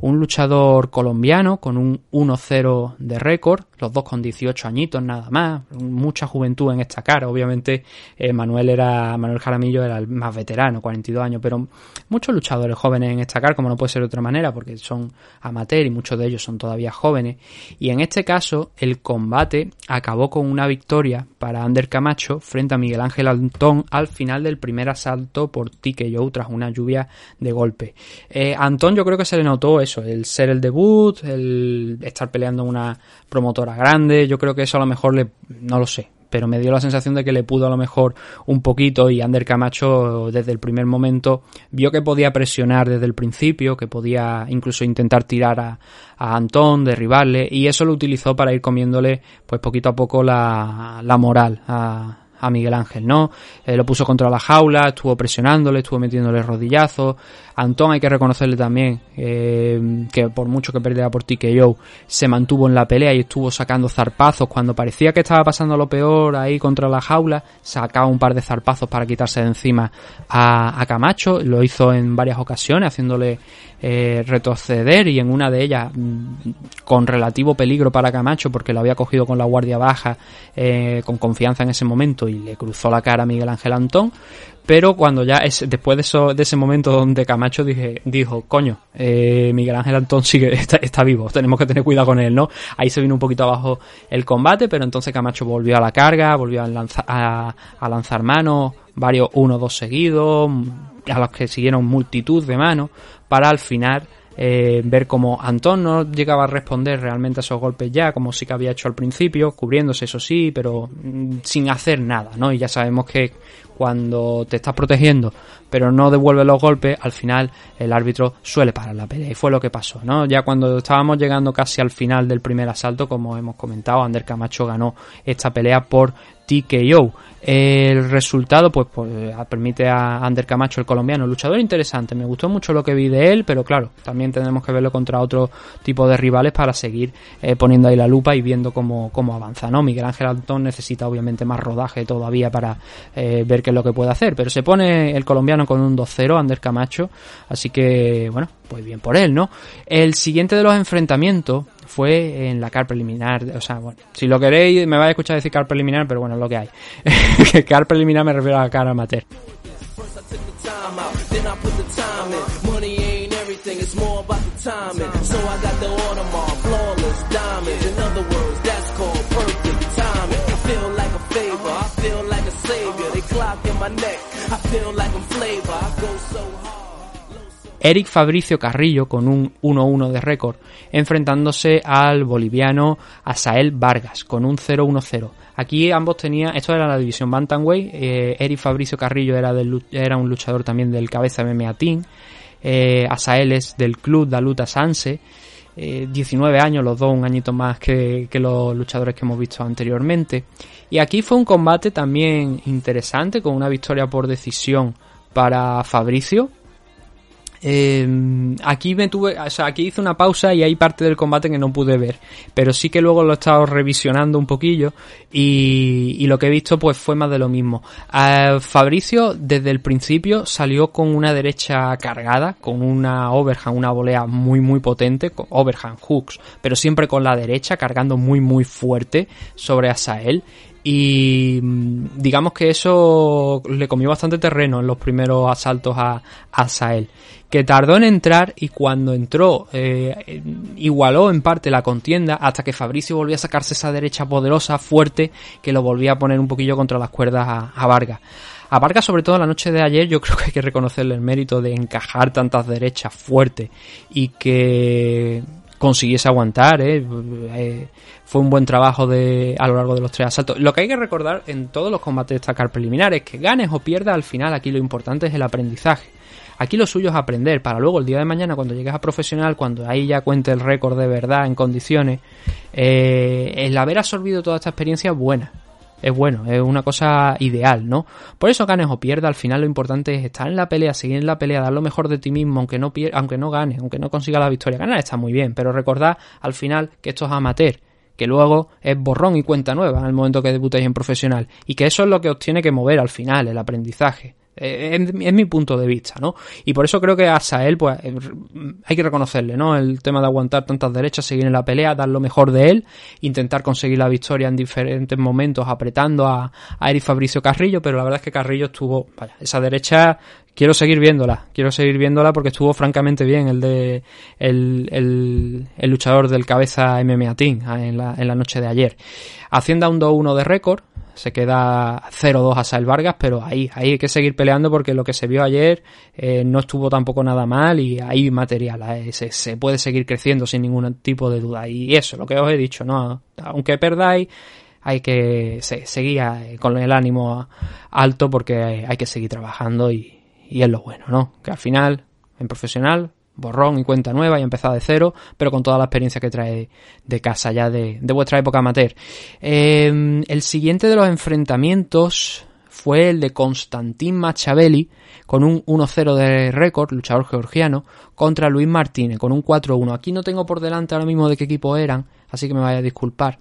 un luchador colombiano con un 1-0 de récord, los dos con 18 añitos nada más, mucha juventud en esta cara, obviamente eh, Manuel era Manuel Jaramillo era el más veterano, 42 años, pero muchos luchadores jóvenes en esta cara, como no puede ser de otra manera, porque son amateur y muchos de ellos son todavía jóvenes, y en este caso el combate acabó con una victoria para Ander Camacho frente a Miguel Ángel Antón al final del primer asalto por TKO tras una lluvia de golpe. Eh, Antón yo creo que se le notó eso, el ser el debut, el estar peleando una promotora grande, yo creo que eso a lo mejor le, no lo sé, pero me dio la sensación de que le pudo a lo mejor un poquito y Ander Camacho desde el primer momento vio que podía presionar desde el principio, que podía incluso intentar tirar a, a Antón, derribarle y eso lo utilizó para ir comiéndole pues poquito a poco la, la moral a, a Miguel Ángel, ¿no? Eh, lo puso contra la jaula, estuvo presionándole, estuvo metiéndole rodillazos. Antón hay que reconocerle también eh, que por mucho que perdiera por TKO, se mantuvo en la pelea y estuvo sacando zarpazos. Cuando parecía que estaba pasando lo peor ahí contra la jaula, sacaba un par de zarpazos para quitarse de encima a, a Camacho. Lo hizo en varias ocasiones, haciéndole eh, retroceder y en una de ellas mm, con relativo peligro para Camacho porque lo había cogido con la guardia baja eh, con confianza en ese momento y le cruzó la cara a Miguel Ángel Antón pero cuando ya es, después de, eso, de ese momento donde Camacho dije, dijo, coño, eh, Miguel Ángel Antón sigue, está, está, vivo, tenemos que tener cuidado con él, ¿no? Ahí se vino un poquito abajo el combate, pero entonces Camacho volvió a la carga, volvió a, a, lanzar manos, varios uno dos seguidos, a los que siguieron multitud de manos, para al final eh, ver cómo Antón no llegaba a responder realmente a esos golpes ya, como sí que había hecho al principio, cubriéndose, eso sí, pero mm, sin hacer nada, ¿no? Y ya sabemos que cuando te estás protegiendo pero no devuelve los golpes, al final el árbitro suele parar la pelea y fue lo que pasó, ¿no? Ya cuando estábamos llegando casi al final del primer asalto, como hemos comentado, Ander Camacho ganó esta pelea por TKO. El resultado, pues, pues permite a Ander Camacho, el colombiano, luchador interesante. Me gustó mucho lo que vi de él, pero claro, también tenemos que verlo contra otro tipo de rivales para seguir eh, poniendo ahí la lupa y viendo cómo, cómo avanza, ¿no? Miguel Ángel Antón necesita obviamente más rodaje todavía para eh, ver qué es lo que puede hacer, pero se pone el colombiano con un 2-0, Ander Camacho, así que, bueno, pues bien por él, ¿no? El siguiente de los enfrentamientos fue en la car preliminar. O sea, bueno, si lo queréis, me vais a escuchar decir car preliminar, pero bueno, es lo que hay. car preliminar me refiero a car amateur. Eric Fabricio Carrillo con un 1-1 de récord, enfrentándose al boliviano Asael Vargas con un 0-1-0. Aquí ambos tenían, esto era la división Bantamweight, eh, Eric Fabricio Carrillo era, del, era un luchador también del cabeza MMA Team, eh, Asael es del club de Luta Sanse, eh, 19 años, los dos un añito más que, que los luchadores que hemos visto anteriormente. Y aquí fue un combate también interesante, con una victoria por decisión para Fabricio, eh, aquí me tuve, o sea, aquí hice una pausa y hay parte del combate que no pude ver, pero sí que luego lo he estado revisionando un poquillo y, y lo que he visto pues fue más de lo mismo. Uh, Fabricio desde el principio salió con una derecha cargada, con una overhand, una volea muy muy potente, con overhand hooks, pero siempre con la derecha cargando muy muy fuerte sobre Asael. Y digamos que eso le comió bastante terreno en los primeros asaltos a, a que tardó en entrar y cuando entró eh, igualó en parte la contienda hasta que Fabricio volvió a sacarse esa derecha poderosa, fuerte, que lo volvía a poner un poquillo contra las cuerdas a, a Vargas. A Vargas, sobre todo la noche de ayer, yo creo que hay que reconocerle el mérito de encajar tantas derechas fuertes y que consiguiese aguantar, ¿eh? Eh, fue un buen trabajo de, a lo largo de los tres asaltos. Lo que hay que recordar en todos los combates de destacar preliminares, que ganes o pierdas al final, aquí lo importante es el aprendizaje. Aquí lo suyo es aprender para luego el día de mañana cuando llegues a profesional, cuando ahí ya cuente el récord de verdad en condiciones, eh, el haber absorbido toda esta experiencia es buena. Es bueno, es una cosa ideal, ¿no? Por eso ganes o pierdas, al final lo importante es estar en la pelea, seguir en la pelea, dar lo mejor de ti mismo, aunque no aunque no ganes, aunque no consiga la victoria. Ganar está muy bien, pero recordad al final que esto es amateur, que luego es borrón y cuenta nueva en el momento que debutéis en profesional, y que eso es lo que os tiene que mover al final, el aprendizaje. Eh, es, mi punto de vista, ¿no? Y por eso creo que a Sael, pues, eh, hay que reconocerle, ¿no? El tema de aguantar tantas derechas, seguir en la pelea, dar lo mejor de él, intentar conseguir la victoria en diferentes momentos, apretando a, a Eric Fabricio Carrillo, pero la verdad es que Carrillo estuvo, vaya, esa derecha quiero seguir viéndola, quiero seguir viéndola porque estuvo francamente bien el de el, el, luchador del cabeza MMA Team en la, en la noche de ayer. Hacienda un 2-1 de récord, se queda 0-2 a Sael Vargas, pero ahí, ahí hay que seguir peleando porque lo que se vio ayer eh, no estuvo tampoco nada mal y hay material, eh, se, se puede seguir creciendo sin ningún tipo de duda. Y eso, lo que os he dicho, ¿no? Aunque perdáis, hay que se- seguir eh, con el ánimo alto porque hay que seguir trabajando y, y es lo bueno, ¿no? Que al final, en profesional, borrón y cuenta nueva y empezar de cero, pero con toda la experiencia que trae de casa ya de, vuestra época amateur. Eh, el siguiente de los enfrentamientos fue el de Constantin Machiavelli con un 1-0 de récord, luchador georgiano, contra Luis Martínez con un 4-1. Aquí no tengo por delante ahora mismo de qué equipo eran, así que me vaya a disculpar.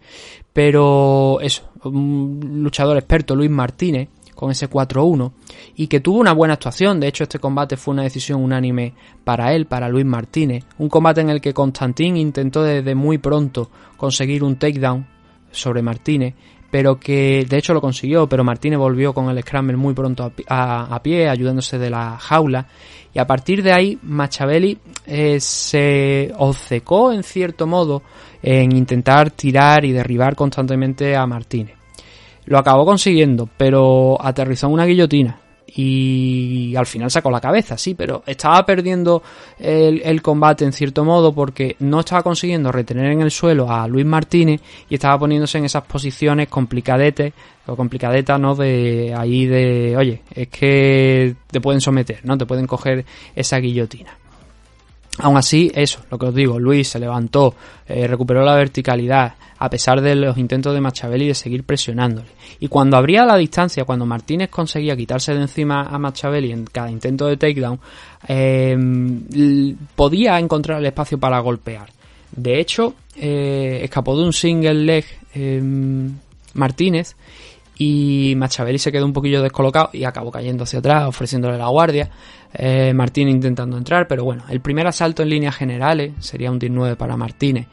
Pero eso, un luchador experto, Luis Martínez, con ese 4-1 y que tuvo una buena actuación. De hecho, este combate fue una decisión unánime para él, para Luis Martínez. Un combate en el que Constantín intentó desde muy pronto conseguir un takedown sobre Martínez, pero que de hecho lo consiguió, pero Martínez volvió con el scramble muy pronto a, pi- a- a pie, ayudándose de la jaula. Y a partir de ahí, Machiavelli eh, se obcecó en cierto modo en intentar tirar y derribar constantemente a Martínez. Lo acabó consiguiendo, pero aterrizó en una guillotina. Y al final sacó la cabeza, sí, pero estaba perdiendo el, combate en cierto modo porque no estaba consiguiendo retener en el suelo a Luis Martínez y estaba poniéndose en esas posiciones complicadetes o complicadetas, ¿no? De ahí de, oye, es que te pueden someter, ¿no? Te pueden coger esa guillotina. Aún así, eso, lo que os digo, Luis se levantó, eh, recuperó la verticalidad, a pesar de los intentos de Machiavelli de seguir presionándole. Y cuando abría la distancia, cuando Martínez conseguía quitarse de encima a Machiavelli en cada intento de takedown, l- podía encontrar el espacio para golpear. De hecho, eh, escapó de un single leg eh, Martínez y Machiavelli se quedó un poquillo descolocado y acabó cayendo hacia atrás, ofreciéndole la guardia. Eh, Martínez intentando entrar, pero bueno, el primer asalto en líneas generales sería un 19 para Martínez.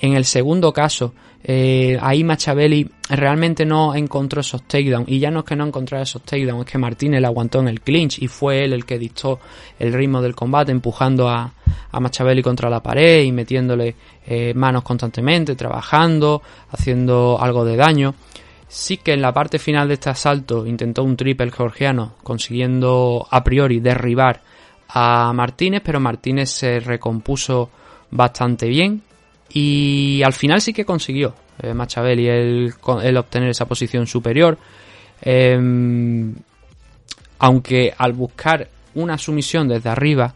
En el segundo caso, eh, ahí Machiavelli realmente no encontró esos takedowns. Y ya no es que no encontrara esos takedowns, es que Martínez le aguantó en el clinch y fue él el que dictó el ritmo del combate, empujando a, a Machiavelli contra la pared y metiéndole eh, manos constantemente, trabajando, haciendo algo de daño. Sí que en la parte final de este asalto intentó un triple georgiano, consiguiendo a priori derribar a Martínez, pero Martínez se recompuso bastante bien y al final sí que consiguió eh, Machiavelli el, obtener esa posición superior. Em, aunque al buscar una sumisión desde arriba,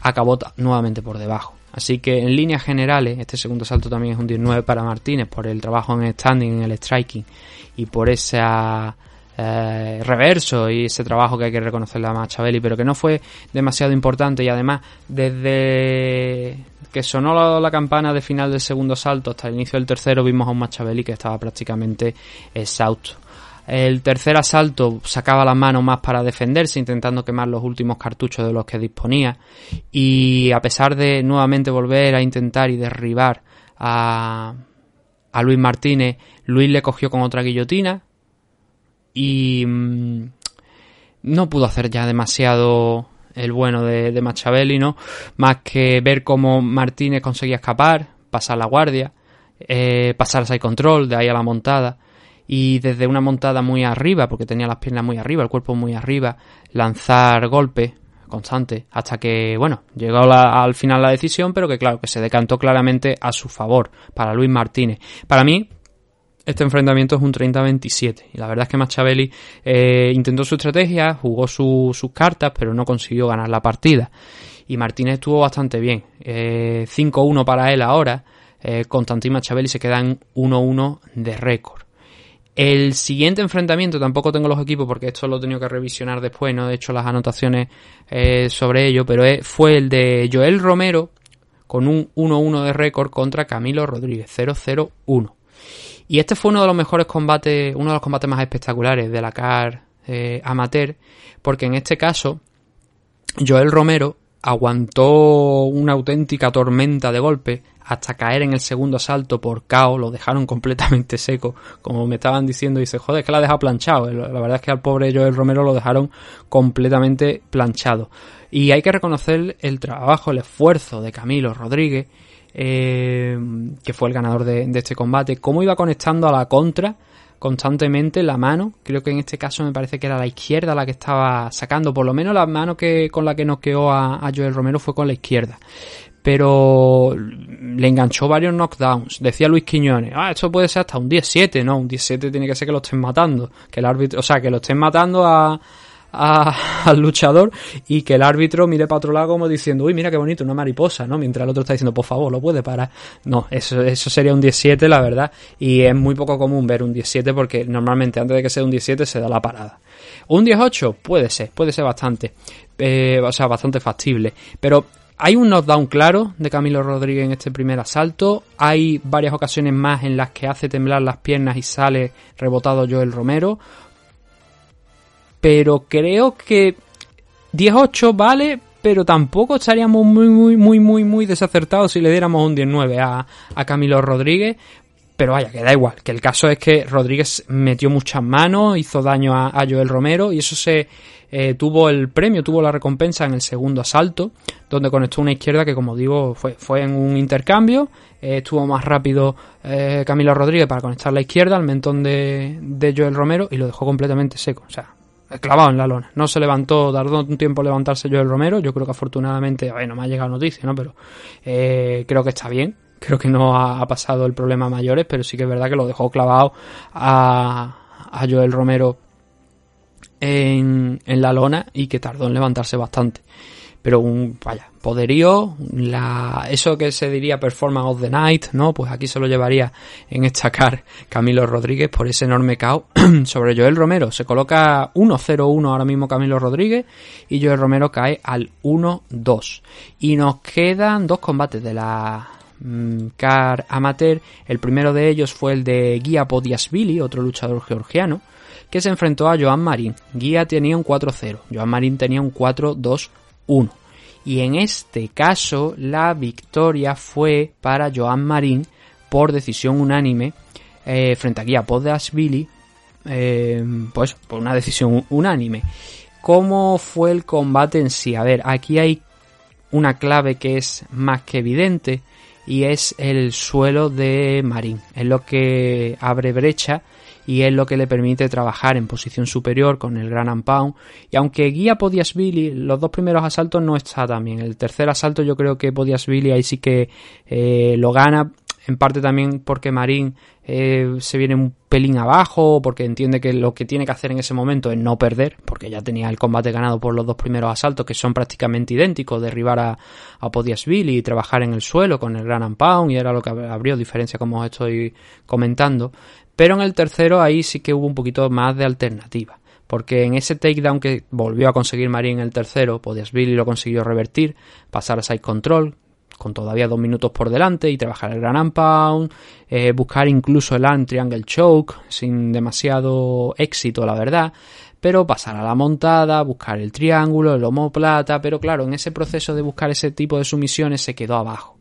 acabó nuevamente por debajo. Así que en líneas generales, este segundo salto también es un 19 para Martínez por el trabajo en standing, en el striking y por ese eh, reverso y ese trabajo que hay que reconocerle a Machiavelli, pero que no fue demasiado importante y además desde que sonó la, la campana de final del segundo salto hasta el inicio del tercero vimos a un Machiavelli que estaba prácticamente exhausto. El tercer asalto sacaba las manos más para defenderse, intentando quemar los últimos cartuchos de los que disponía. Y a pesar de nuevamente volver a intentar y derribar a, a Luis Martínez, Luis le cogió con otra guillotina y mm, no pudo hacer ya demasiado el bueno de, de Machiavelli, ¿no? Más que ver cómo Martínez conseguía escapar, pasar la guardia, eh, pasar al control, de ahí a la montada y desde una montada muy arriba, porque tenía las piernas muy arriba, el cuerpo muy arriba, lanzar golpes constantes hasta que, bueno, llegó al final la decisión, pero que claro, que se decantó claramente a su favor para Luis Martínez. Para mí, este enfrentamiento es un 30-27 y la verdad es que Machiavelli eh, intentó su estrategia, jugó su- sus cartas, pero no consiguió ganar la partida. Y Martínez estuvo bastante bien. Eh, 5-1 para él ahora. Eh, Constantin Machiavelli se queda en 1-1 de récord. El siguiente enfrentamiento, tampoco tengo los equipos porque esto lo he tenido que revisionar después, no he hecho las anotaciones eh, sobre ello, pero fue el de Joel Romero con un 1-1 de récord contra Camilo Rodríguez, 0-0-1. Y este fue uno de los mejores combates, uno de los combates más espectaculares de la CAR eh, amateur, porque en este caso Joel Romero aguantó una auténtica tormenta de golpes hasta caer en el segundo asalto por KO, lo dejaron completamente seco, como me estaban diciendo, dice, joder, es que la ha dejado planchado, la verdad es que al pobre Joel Romero lo dejaron completamente planchado. Y hay que reconocer el trabajo, el esfuerzo de Camilo Rodríguez, eh, que fue el ganador de, de este combate, cómo iba conectando a la contra constantemente la mano. Creo que en este caso me parece que era la izquierda la que estaba sacando. Por lo menos la mano que con la que noqueó a, a Joel Romero fue con la izquierda. Pero le enganchó varios knockdowns. Decía Luis Quiñones, ah, esto puede ser hasta un 17, no, un 17 tiene que ser que lo estén matando. Que el árbitro, o sea, que lo estén matando a, al luchador y que el árbitro mire para otro lado como diciendo, uy, mira qué bonito, una mariposa, ¿no? Mientras el otro está diciendo, por favor, lo puede parar. No, eso, eso sería un 17, la verdad. Y es muy poco común ver un 17 porque normalmente antes de que sea un 17 se da la parada. Un 18 puede ser, puede ser bastante. Eh, o sea, bastante factible. Pero hay un knockdown claro de Camilo Rodríguez en este primer asalto. Hay varias ocasiones más en las que hace temblar las piernas y sale rebotado Joel Romero pero creo que 10-8 vale, pero tampoco estaríamos muy, muy, muy, muy, muy desacertados si le diéramos un 19 a, a Camilo Rodríguez. Pero vaya, que da igual, que el caso es que Rodríguez metió muchas manos, hizo daño a, a Joel Romero y eso se eh, tuvo el premio, tuvo la recompensa en el segundo asalto, donde conectó una izquierda que como digo fue, fue en un intercambio, eh, estuvo más rápido eh, Camilo Rodríguez para conectar la izquierda al mentón de, de Joel Romero y lo dejó completamente seco, o sea, clavado en la lona. No se levantó, tardó un tiempo levantarse Joel Romero. Yo creo que afortunadamente, a ver, no me ha llegado noticia, ¿no? Pero eh, creo que está bien. Creo que no ha, ha pasado el problema a mayores, pero sí que es verdad que lo dejó clavado a, a Joel Romero en, en la lona y que tardó en levantarse bastante. Pero un, vaya, poderío, la, eso que se diría performance of the night, ¿no? Pues aquí se lo llevaría en esta car Camilo Rodríguez por ese enorme KO sobre Joel Romero. Se coloca 1-0-1 ahora mismo Camilo Rodríguez y Joel Romero cae al 1-2. Y nos quedan dos combates de la mm, car amateur. El primero de ellos fue el de Guía Podiasvili, otro luchador georgiano, que se enfrentó a Joan Marín. Guía tenía un 4-0, Joan Marín tenía un 4-2-1. Y en este caso la victoria fue para Joan Marín por decisión unánime eh, frente a Guía Podiasvili, eh, pues por una decisión unánime. ¿Cómo fue el combate en sí? A ver, aquí hay una clave que es más que evidente y es el suelo de Marín. Es lo que abre brecha y es lo que le permite trabajar en posición superior con el Gran and Pound. Y aunque guía Podiasvili, los dos primeros asaltos no está tan bien. El tercer asalto yo creo que Podiasvili ahí sí que eh, lo gana. En parte también porque Marín eh, se viene un pelín abajo, porque entiende que lo que tiene que hacer en ese momento es no perder, porque ya tenía el combate ganado por los dos primeros asaltos, que son prácticamente idénticos, derribar a, a Podiasvili y trabajar en el suelo con el Gran and Pound, y era lo que abrió diferencia como os estoy comentando. Pero en el tercero ahí sí que hubo un poquito más de alternativa. Porque en ese takedown que volvió a conseguir Marín en el tercero, Podiasvili lo consiguió revertir, pasar a side control, con todavía dos minutos por delante y trabajar el Gran and Pound, eh, buscar incluso el arm triangle choke sin demasiado éxito, la verdad, pero pasar a la montada, buscar el triángulo, el homoplata, pero claro, en ese proceso de buscar ese tipo de sumisiones se quedó abajo.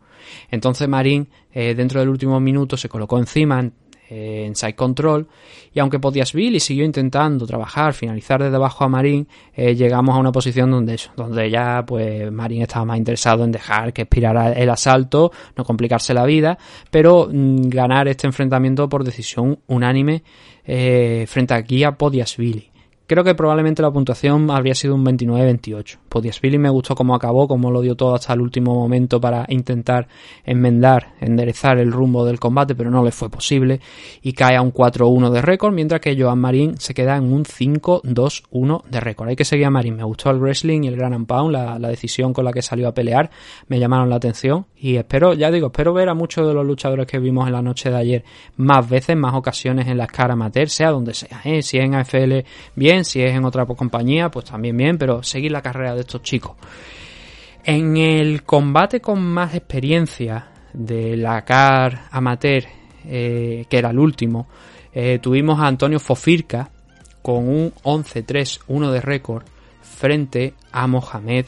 Entonces Marín, eh, dentro del último minuto, se colocó encima eh, en side control y aunque Podiasvili siguió intentando trabajar, finalizar desde abajo a Marín, eh, llegamos a una posición donde eso, donde ya pues Marín estaba más interesado en dejar que expirara el asalto, no complicarse la vida, pero mm, ganar este enfrentamiento por decisión unánime eh, frente aquí a Podiasvili. Creo que probablemente la puntuación habría sido un 29-28. Podiasvili me gustó cómo acabó, cómo lo dio todo hasta el último momento para intentar enmendar, enderezar el rumbo del combate, pero no le fue posible y cae a un 4-1 de récord, mientras que Joan Marín se queda en un 5-2-1 de récord. Hay que seguir a Marín, me gustó el wrestling y el Gran and Pound, la, decisión con la que salió a pelear, me llamaron la atención y espero, ya digo, espero ver a muchos de los luchadores que vimos en la noche de ayer más veces, más ocasiones en la escara amateur, sea donde sea, ¿eh? si en AFL bien, si es en otra compañía, pues también bien, pero seguir la carrera de estos chicos. En el combate con más experiencia de la CAR amateur, eh, que era el último, eh, tuvimos a Antonio Fofirka con un 11-3-1 de récord frente a Mohamed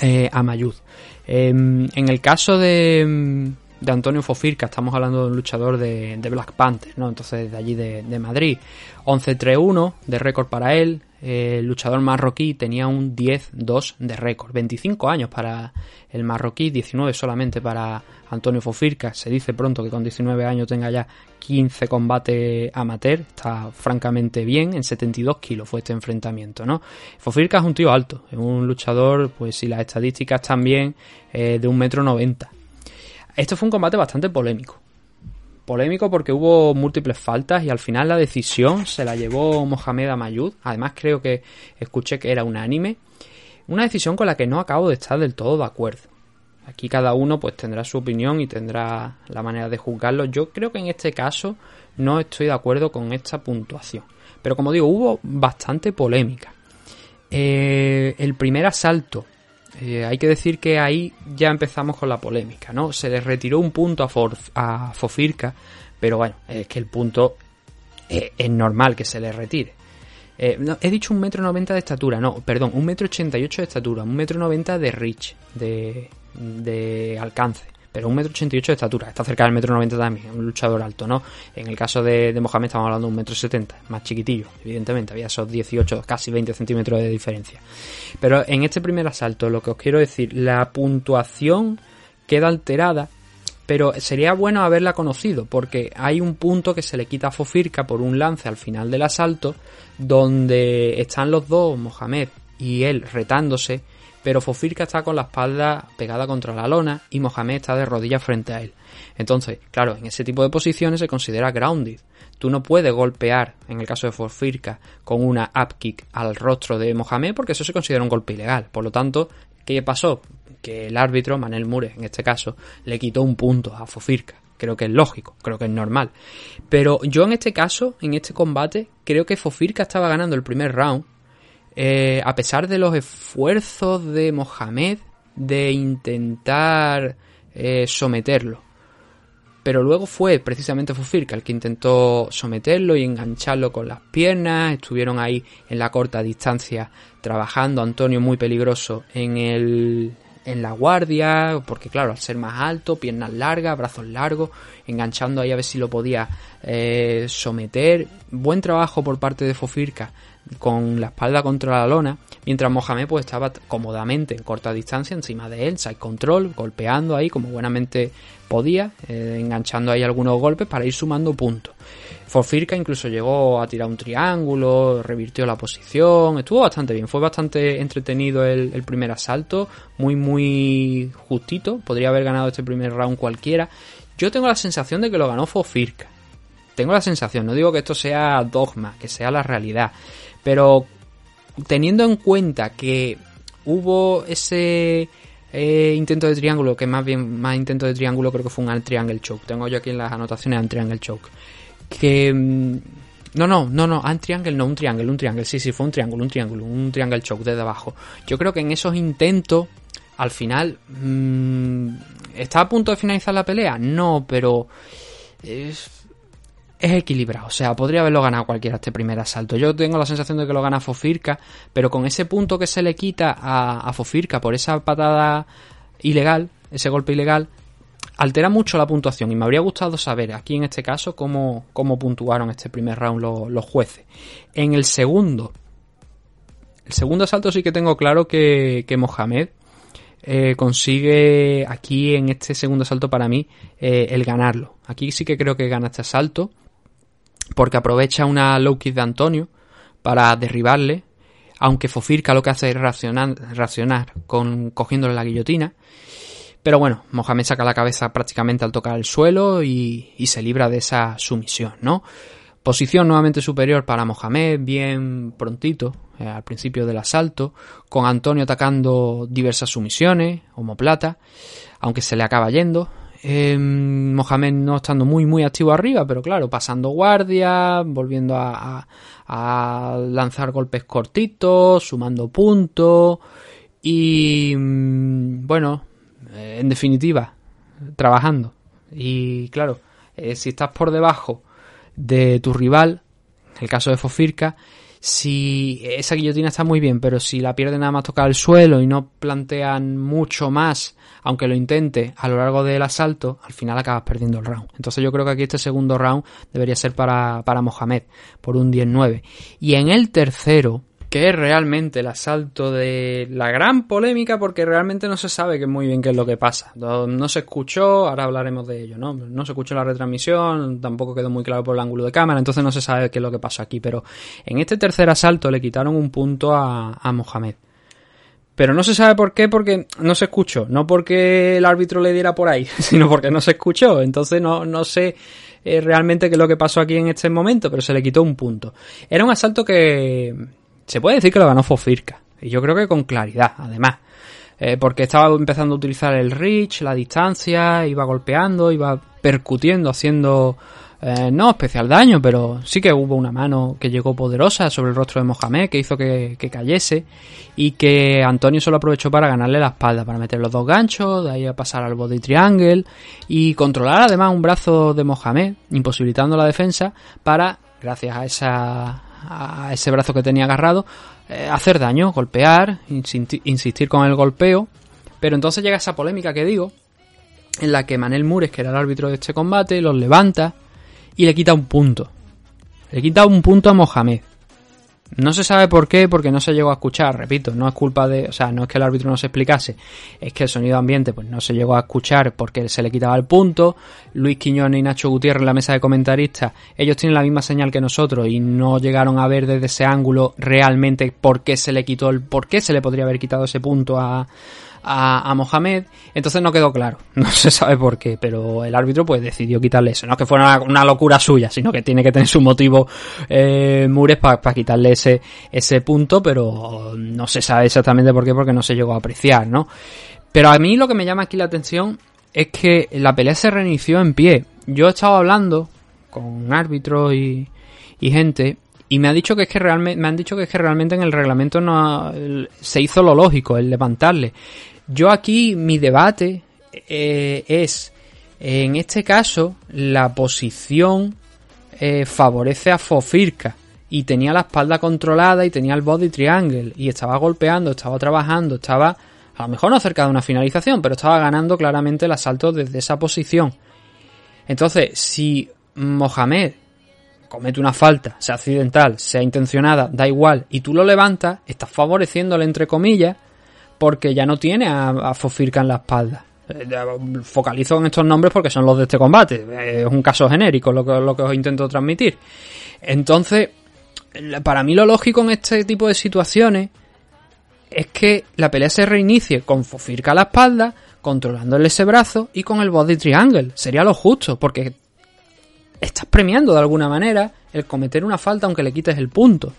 eh, Amayud. en el caso de, de Antonio Fofirka, estamos hablando de un luchador de, de Black Panther, ¿no? Entonces de allí de, de Madrid. 11-3-1 de récord para él. el luchador marroquí tenía un 10-2 de récord. 25 años para el marroquí, 19 solamente para Antonio Fofirca. Se dice pronto que con 19 años tenga ya 15 combates amateur. Está francamente bien. En 72 kilos fue este enfrentamiento, ¿no? Fofirca es un tío alto. Es un luchador, pues si las estadísticas están bien, eh, de un metro noventa. Esto fue un combate bastante polémico polémico porque hubo múltiples faltas y al final la decisión se la llevó Mohamed Amayud. Además creo que escuché que era unánime. Una decisión con la que no acabo de estar del todo de acuerdo. Aquí cada uno pues tendrá su opinión y tendrá la manera de juzgarlo. Yo creo que en este caso no estoy de acuerdo con esta puntuación. Pero como digo, hubo bastante polémica. Eh, el primer asalto eh, hay que decir que ahí ya empezamos con la polémica, ¿no? Se le retiró un punto a, a Fofirca, pero bueno, es que el punto eh, es normal que se le retire. Eh, he dicho un metro noventa de estatura, no, perdón, un metro ochenta y ocho de estatura, un metro noventa de reach, de alcance pero un metro ochenta y ocho de estatura, está cerca del metro noventa también, un luchador alto, ¿no? En el caso de, Mohamed estamos hablando de un metro setenta, más chiquitillo, evidentemente, había esos 18, casi 20 centímetros de diferencia. Pero en este primer asalto, lo que os quiero decir, la puntuación queda alterada, pero sería bueno haberla conocido, porque hay un punto que se le quita a Fofirca por un lance al final del asalto, donde están los dos, Mohamed y él, retándose, pero Fofirka está con la espalda pegada contra la lona y Mohamed está de rodillas frente a él. Entonces, claro, en ese tipo de posiciones se considera grounded. Tú no puedes golpear, en el caso de Fofirka, con una up kick al rostro de Mohamed porque eso se considera un golpe ilegal. Por lo tanto, ¿qué pasó? Que el árbitro, Manel Mure, en este caso, le quitó un punto a Fofirka. Creo que es lógico, creo que es normal. Pero yo en este caso, en este combate, creo que Fofirka estaba ganando el primer round eh, a pesar de los esfuerzos de Mohamed de intentar eh, someterlo. Pero luego fue precisamente Fufirka el que intentó someterlo y engancharlo con las piernas. Estuvieron ahí en la corta distancia trabajando. Antonio muy peligroso en el, en la guardia, porque claro, al ser más alto, piernas largas, brazos largos, enganchando ahí a ver si lo podía eh, someter. Buen trabajo por parte de Fofirka con la espalda contra la lona, mientras Mohamed pues estaba cómodamente en corta distancia encima de él, side control, golpeando ahí como buenamente podía, eh, enganchando ahí algunos golpes para ir sumando puntos. Fofirka incluso llegó a tirar un triángulo, revirtió la posición, estuvo bastante bien, fue bastante entretenido el, el primer asalto, muy muy justito, podría haber ganado este primer round cualquiera. Yo tengo la sensación de que lo ganó Fofirka. Tengo la sensación, no digo que esto sea dogma, que sea la realidad, pero teniendo en cuenta que hubo ese eh, intento de triángulo, que más bien más intento de triángulo creo que fue un triangle choke. Tengo yo aquí en las anotaciones un triangle choke. Que mm, no, no, no, no, un triangle no, un triángulo, un triángulo, sí, sí, fue un triángulo, un triángulo, un triangle choke desde abajo. Yo creo que en esos intentos, al final, mmm, ¿está a punto de finalizar la pelea? No, pero es equilibrado. O sea, podría haberlo ganado cualquiera este primer asalto. Yo tengo la sensación de que lo gana Fofirka, pero con ese punto que se le quita a, a Fofirka por esa patada ilegal, ese golpe ilegal, altera mucho la puntuación y me habría gustado saber aquí en este caso cómo, cómo puntuaron este primer round los, jueces. En el segundo, el segundo asalto sí que tengo claro que, que Mohamed eh, consigue aquí en este segundo asalto para mí eh, el ganarlo. Aquí sí que creo que gana este asalto porque aprovecha una low kick de Antonio para derribarle, aunque Fofirka lo que hace es reaccionar, con, cogiéndole la guillotina. Pero bueno, Mohamed saca la cabeza prácticamente al tocar el suelo y, y se libra de esa sumisión, ¿no? Posición nuevamente superior para Mohamed, bien prontito, eh, al principio del asalto, con Antonio atacando diversas sumisiones, homoplata, aunque se le acaba yendo, eh, Mohamed no estando muy muy activo arriba, pero claro, pasando guardia, volviendo a, a, lanzar golpes cortitos, sumando puntos y mm, bueno, eh, en definitiva, trabajando. Y claro, eh, si estás por debajo de tu rival, el caso de Fofirka, si esa guillotina está muy bien, pero si la pierde nada más tocar el suelo y no plantean mucho más, aunque lo intente a lo largo del asalto, al final acabas perdiendo el round. Entonces yo creo que aquí este segundo round debería ser para, para Mohamed, por un 10-9. Y en el tercero, que es realmente el asalto de la gran polémica porque realmente no se sabe que muy bien qué es lo que pasa. No, no, se escuchó, ahora hablaremos de ello, ¿no? No se escuchó la retransmisión, tampoco quedó muy claro por el ángulo de cámara, entonces no se sabe qué es lo que pasó aquí, pero en este tercer asalto le quitaron un punto a, a Mohamed. Pero no se sabe por qué, porque no se escuchó. No porque el árbitro le diera por ahí, sino porque no se escuchó. Entonces no, no sé eh, realmente qué es lo que pasó aquí en este momento, pero se le quitó un punto. Era un asalto que se puede decir que lo ganó Fofirka. Y yo creo que con claridad, además. Eh, porque estaba empezando a utilizar el reach, la distancia, iba golpeando, iba percutiendo, haciendo eh, no especial daño, pero sí que hubo una mano que llegó poderosa sobre el rostro de Mohamed que hizo que, que, cayese y que Antonio solo aprovechó para ganarle la espalda, para meter los dos ganchos, de ahí a pasar al body triangle y controlar además un brazo de Mohamed, imposibilitando la defensa para, gracias a esa a ese brazo que tenía agarrado, eh, hacer daño, golpear, insistir con el golpeo. Pero entonces llega esa polémica que digo, en la que Manel Mures, que era el árbitro de este combate, los levanta y le quita un punto. Le quita un punto a Mohamed. No se sabe por qué, porque no se llegó a escuchar, repito, no es culpa de, o sea, no es que el árbitro no se explicase, es que el sonido ambiente pues no se llegó a escuchar porque se le quitaba el punto, Luis Quiñones y Nacho Gutiérrez en la mesa de comentaristas, ellos tienen la misma señal que nosotros y no llegaron a ver desde ese ángulo realmente por qué se le quitó el, por qué se le podría haber quitado ese punto a, a, a, Mohamed, entonces no quedó claro, no se sabe por qué, pero el árbitro pues decidió quitarle eso, no es que fuera una, locura suya, sino que tiene que tener su motivo eh, Mures para pa quitarle ese, ese punto, pero no se sabe exactamente por qué, porque no se llegó a apreciar, ¿no? Pero a mí lo que me llama aquí la atención es que la pelea se reinició en pie. Yo he estado hablando con árbitros y, y gente y me ha dicho que es que realmente me han dicho que es que realmente en el reglamento no se hizo lo lógico el levantarle yo aquí mi debate eh, es en este caso la posición eh, favorece a Fofirka. Y tenía la espalda controlada y tenía el body triangle. Y estaba golpeando estaba trabajando estaba a lo mejor no cerca de una finalización pero estaba ganando claramente el asalto desde esa posición. Entonces si Mohamed comete una falta, sea accidental, sea intencionada, da igual, y tú lo levantas, estás favoreciéndole entre comillas, porque ya no tiene a, a Fofirka en la espalda. Focalizo en estos nombres porque son los de este combate. Es un caso genérico lo que, lo que os intento transmitir. Entonces, para mí lo lógico en este tipo de situaciones es que la pelea se reinicie con Fofirka a la espalda, controlándole ese brazo y con el body triangle. Sería lo justo, porque estás premiando de alguna manera el cometer una falta aunque le quites el punto.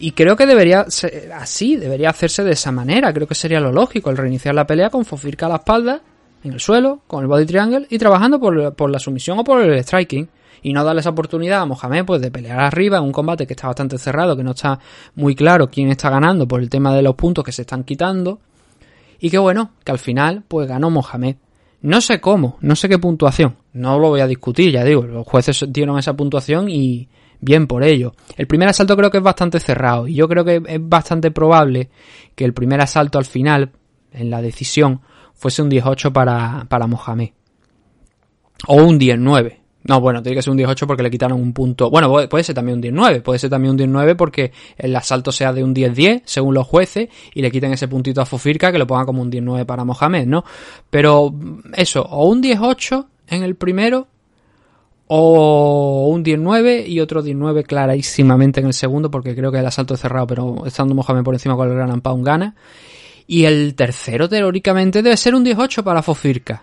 Y creo que debería ser así, debería hacerse de esa manera. Creo que sería lo lógico, el reiniciar la pelea con Fofirka a la espalda, en el suelo, con el body triangle y trabajando por, por la sumisión o por el striking. Y no darle esa oportunidad a Mohamed pues, de pelear arriba en un combate que está bastante cerrado, que no está muy claro quién está ganando por el tema de los puntos que se están quitando. Y que bueno, que al final pues ganó Mohamed. No sé cómo, no sé qué puntuación. No lo voy a discutir, ya digo, los jueces dieron esa puntuación y bien por ello. El primer asalto creo que es bastante cerrado y yo creo que es bastante probable que el primer asalto al final, en la decisión, fuese un 18 para, para Mohamed. O un 19. No, bueno, tiene que ser un 18 porque le quitaron un punto. Bueno, puede ser también un 19. Puede ser también un 19 porque el asalto sea de un 10-10, según los jueces, y le quiten ese puntito a Fofirka que lo pongan como un 19 para Mohamed, ¿no? Pero eso, o un 18 en el primero, o un 19 y otro 19 clarísimamente en el segundo, porque creo que el asalto es cerrado, pero estando Mohamed por encima con el Gran Pound gana. Y el tercero, teóricamente, debe ser un 18 para Fofirka.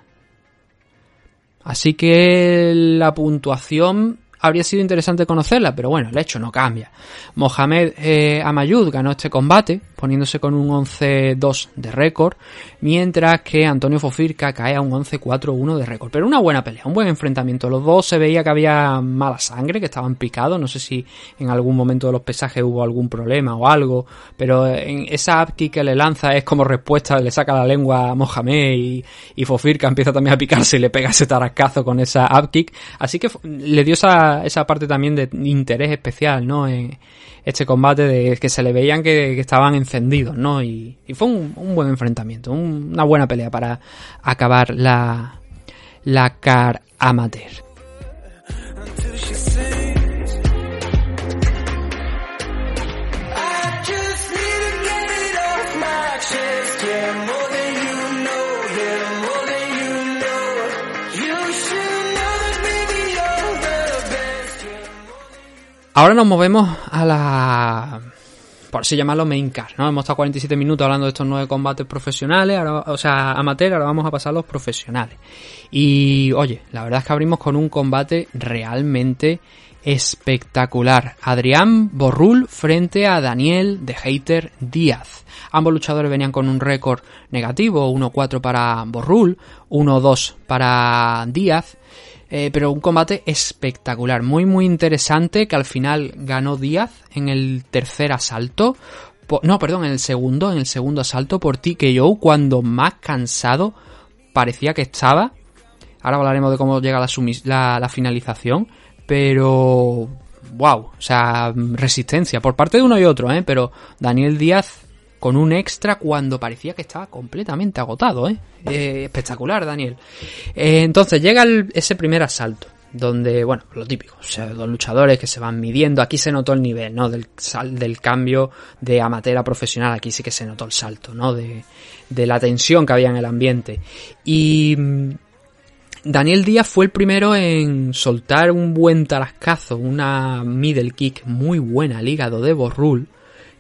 Así que la puntuación habría sido interesante conocerla, pero bueno, el hecho no cambia. Mohamed eh, Amayud ganó este combate, poniéndose con un 11-2 de récord, mientras que Antonio Fofirka cae a un 11-4-1 de récord. Pero una buena pelea, un buen enfrentamiento. Los dos se veía que había mala sangre, que estaban picados. No sé si en algún momento de los pesajes hubo algún problema o algo, pero en esa upkick que le lanza es como respuesta, le saca la lengua a Mohamed y, y Fofirka empieza también a picarse y le pega ese tarascazo con esa upkick. Así que le dio esa, esa parte también de interés especial, ¿no? Este combate de que se le veían que, estaban encendidos, ¿no? Y, fue un, buen enfrentamiento, un, una buena pelea para acabar la, la car amateur. Ahora nos movemos a la por así llamarlo main card, ¿no? Hemos estado 47 minutos hablando de estos nueve combates profesionales, ahora, o sea, amateur, ahora vamos a pasar a los profesionales. Y, oye, la verdad es que abrimos con un combate realmente espectacular. Adrián Borrul frente a Daniel de Hater Díaz. Ambos luchadores venían con un récord negativo, 1-4 para Borrul, 1-2 para Díaz. Eh, pero un combate espectacular, muy muy interesante que al final ganó Díaz en el tercer asalto. no, perdón, en el segundo, en el segundo asalto por TKO cuando más cansado parecía que estaba. Ahora hablaremos de cómo llega la, la, la finalización, pero wow, o sea, resistencia por parte de uno y otro, ¿eh? pero Daniel Díaz con un extra cuando parecía que estaba completamente agotado, ¿eh? eh espectacular, Daniel. Eh, entonces llega ese primer asalto, donde, bueno, lo típico, dos luchadores que se van midiendo, aquí se notó el nivel, ¿no? Del, del cambio de amateur a profesional, aquí sí que se notó el salto, ¿no? De, de la tensión que había en el ambiente. Y mm, Daniel Díaz fue el primero en soltar un buen tarascazo, una middle kick muy buena al hígado de Borrul,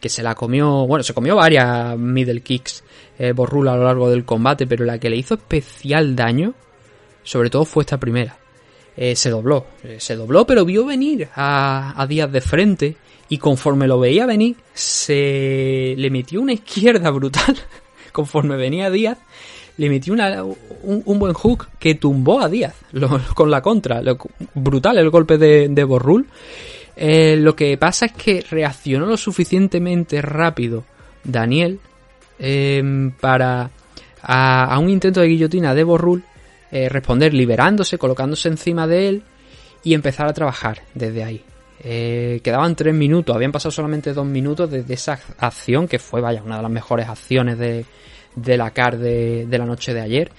que se la comió, bueno, se comió varias middle kicks eh, Borrul a lo largo del combate, pero la que le hizo especial daño, sobre todo fue esta primera. Eh, se dobló, eh, se dobló, pero vio venir a, a Díaz de frente y conforme lo veía venir, se le metió una izquierda brutal. conforme venía Díaz, le metió una, un, buen hook que tumbó a Díaz con la contra. brutal el golpe de, de Borrul. Eh, lo que pasa es que reaccionó lo suficientemente rápido Daniel em, para a, un intento de guillotina de Borrul eh, responder liberándose, colocándose encima de él y empezar a trabajar desde ahí. Eh, quedaban tres minutos, habían pasado solamente dos minutos desde esa acción que fue, vaya, una de las mejores acciones de, de la CAR de, de la noche de ayer.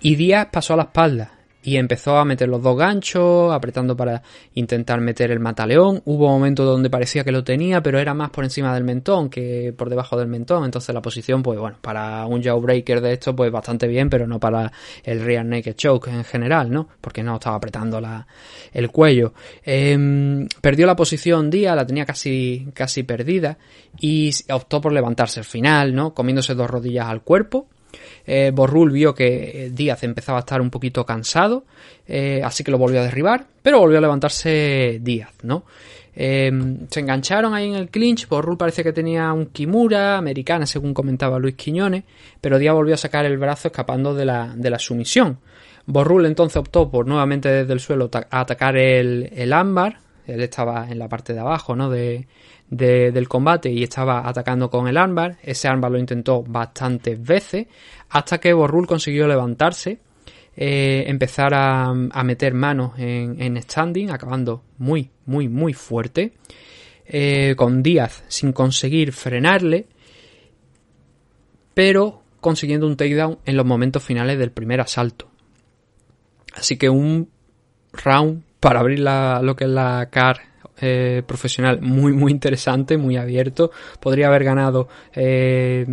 Y Díaz pasó a la espalda y empezó a meter los dos ganchos, apretando para intentar meter el mataleón. Hubo momentos donde parecía que lo tenía, pero era más por encima del mentón que por debajo del mentón. Entonces la posición, pues bueno, para un jawbreaker de esto, pues bastante bien, pero no para el rear naked choke en general, ¿no? Porque no estaba apretando la, el cuello. Em, perdió la posición día, la tenía casi, casi perdida y optó por levantarse al final, ¿no? Comiéndose dos rodillas al cuerpo eh, Borrul vio que eh, Díaz empezaba a estar un poquito cansado, eh, así que lo volvió a derribar, pero volvió a levantarse Díaz, ¿no? Em, se engancharon ahí en el clinch, Borrul parece que tenía un Kimura americana, según comentaba Luis Quiñones, pero Díaz volvió a sacar el brazo escapando de la, de la sumisión. Borrul entonces optó por nuevamente desde el suelo atacar el, el ámbar, él estaba en la parte de abajo, ¿no? De, del combate y estaba atacando con el armbar. Ese armbar lo intentó bastantes veces hasta que Borrul consiguió levantarse, eh, empezar a, meter manos en, standing, acabando muy, muy, muy fuerte. Eh, con Díaz sin conseguir frenarle, pero consiguiendo un takedown en los momentos finales del primer asalto. Así que un round para abrir lo que es la car eh, profesional muy, muy interesante, muy abierto. Podría haber ganado eh,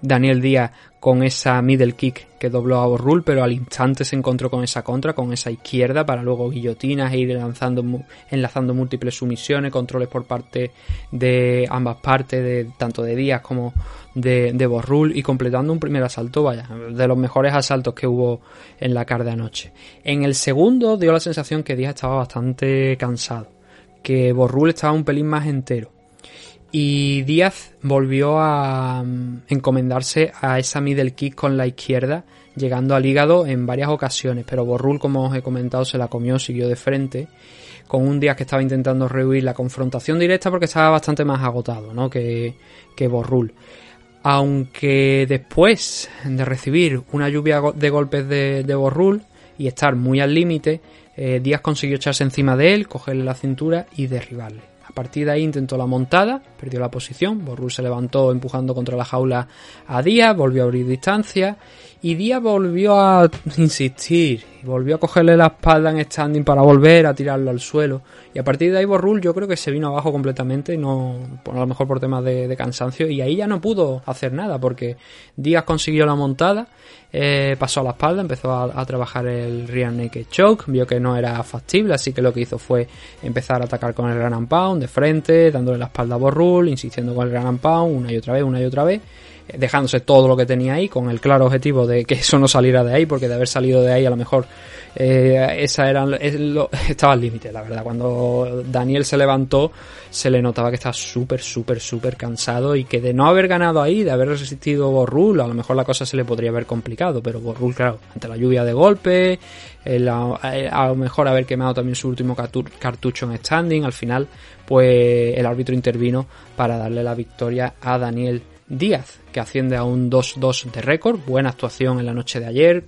Daniel Díaz con esa middle kick que dobló a Borrul, pero al instante se encontró con esa contra, con esa izquierda, para luego guillotinas e ir lanzando, enlazando múltiples sumisiones, controles por parte de ambas partes, tanto de Díaz como de, Borrul, y completando un primer asalto, vaya, de los mejores asaltos que hubo en la car de anoche. En el segundo dio la sensación que Díaz estaba bastante cansado que Borrul estaba un pelín más entero. Y Díaz volvió a mm, encomendarse a esa middle kick con la izquierda, llegando al hígado en varias ocasiones, pero Borrul, como os he comentado, se la comió, siguió de frente, con un Díaz que estaba intentando rehuir la confrontación directa porque estaba bastante más agotado ¿no? que, que Borrul. Aunque después de recibir una lluvia de golpes de, de Borrul y estar muy al límite, eh, Díaz consiguió echarse encima de él, cogerle la cintura y derribarle. A partir de ahí intentó la montada, perdió la posición, Borrul se levantó empujando contra la jaula a Díaz, volvió a abrir distancia Y Díaz volvió a insistir, volvió a cogerle la espalda en standing para volver a tirarlo al suelo. Y a partir de ahí Borrul yo creo que se vino abajo completamente, no, a lo mejor por temas de, cansancio, y ahí ya no pudo hacer nada, porque Díaz consiguió la montada, eh, pasó a la espalda, empezó a, trabajar el rear naked choke, vio que no era factible, así que lo que hizo fue empezar a atacar con el gran pound de frente, dándole la espalda a Borrul, insistiendo con el gran pound una y otra vez, una y otra vez dejándose todo lo que tenía ahí con el claro objetivo de que eso no saliera de ahí porque de haber salido de ahí a lo mejor eh, esa era es lo- estaba al límite la verdad. Cuando Daniel se levantó se le notaba que estaba súper súper súper cansado y que de no haber ganado ahí de haber resistido Borrul a lo mejor la cosa se le podría haber complicado pero Borrul claro ante la lluvia de golpe el- a, lo mejor haber quemado también su último cartu- cartucho en standing al final pues el árbitro intervino para darle la victoria a Daniel Díaz, que asciende a un 2-2 de récord. Buena actuación en la noche de ayer.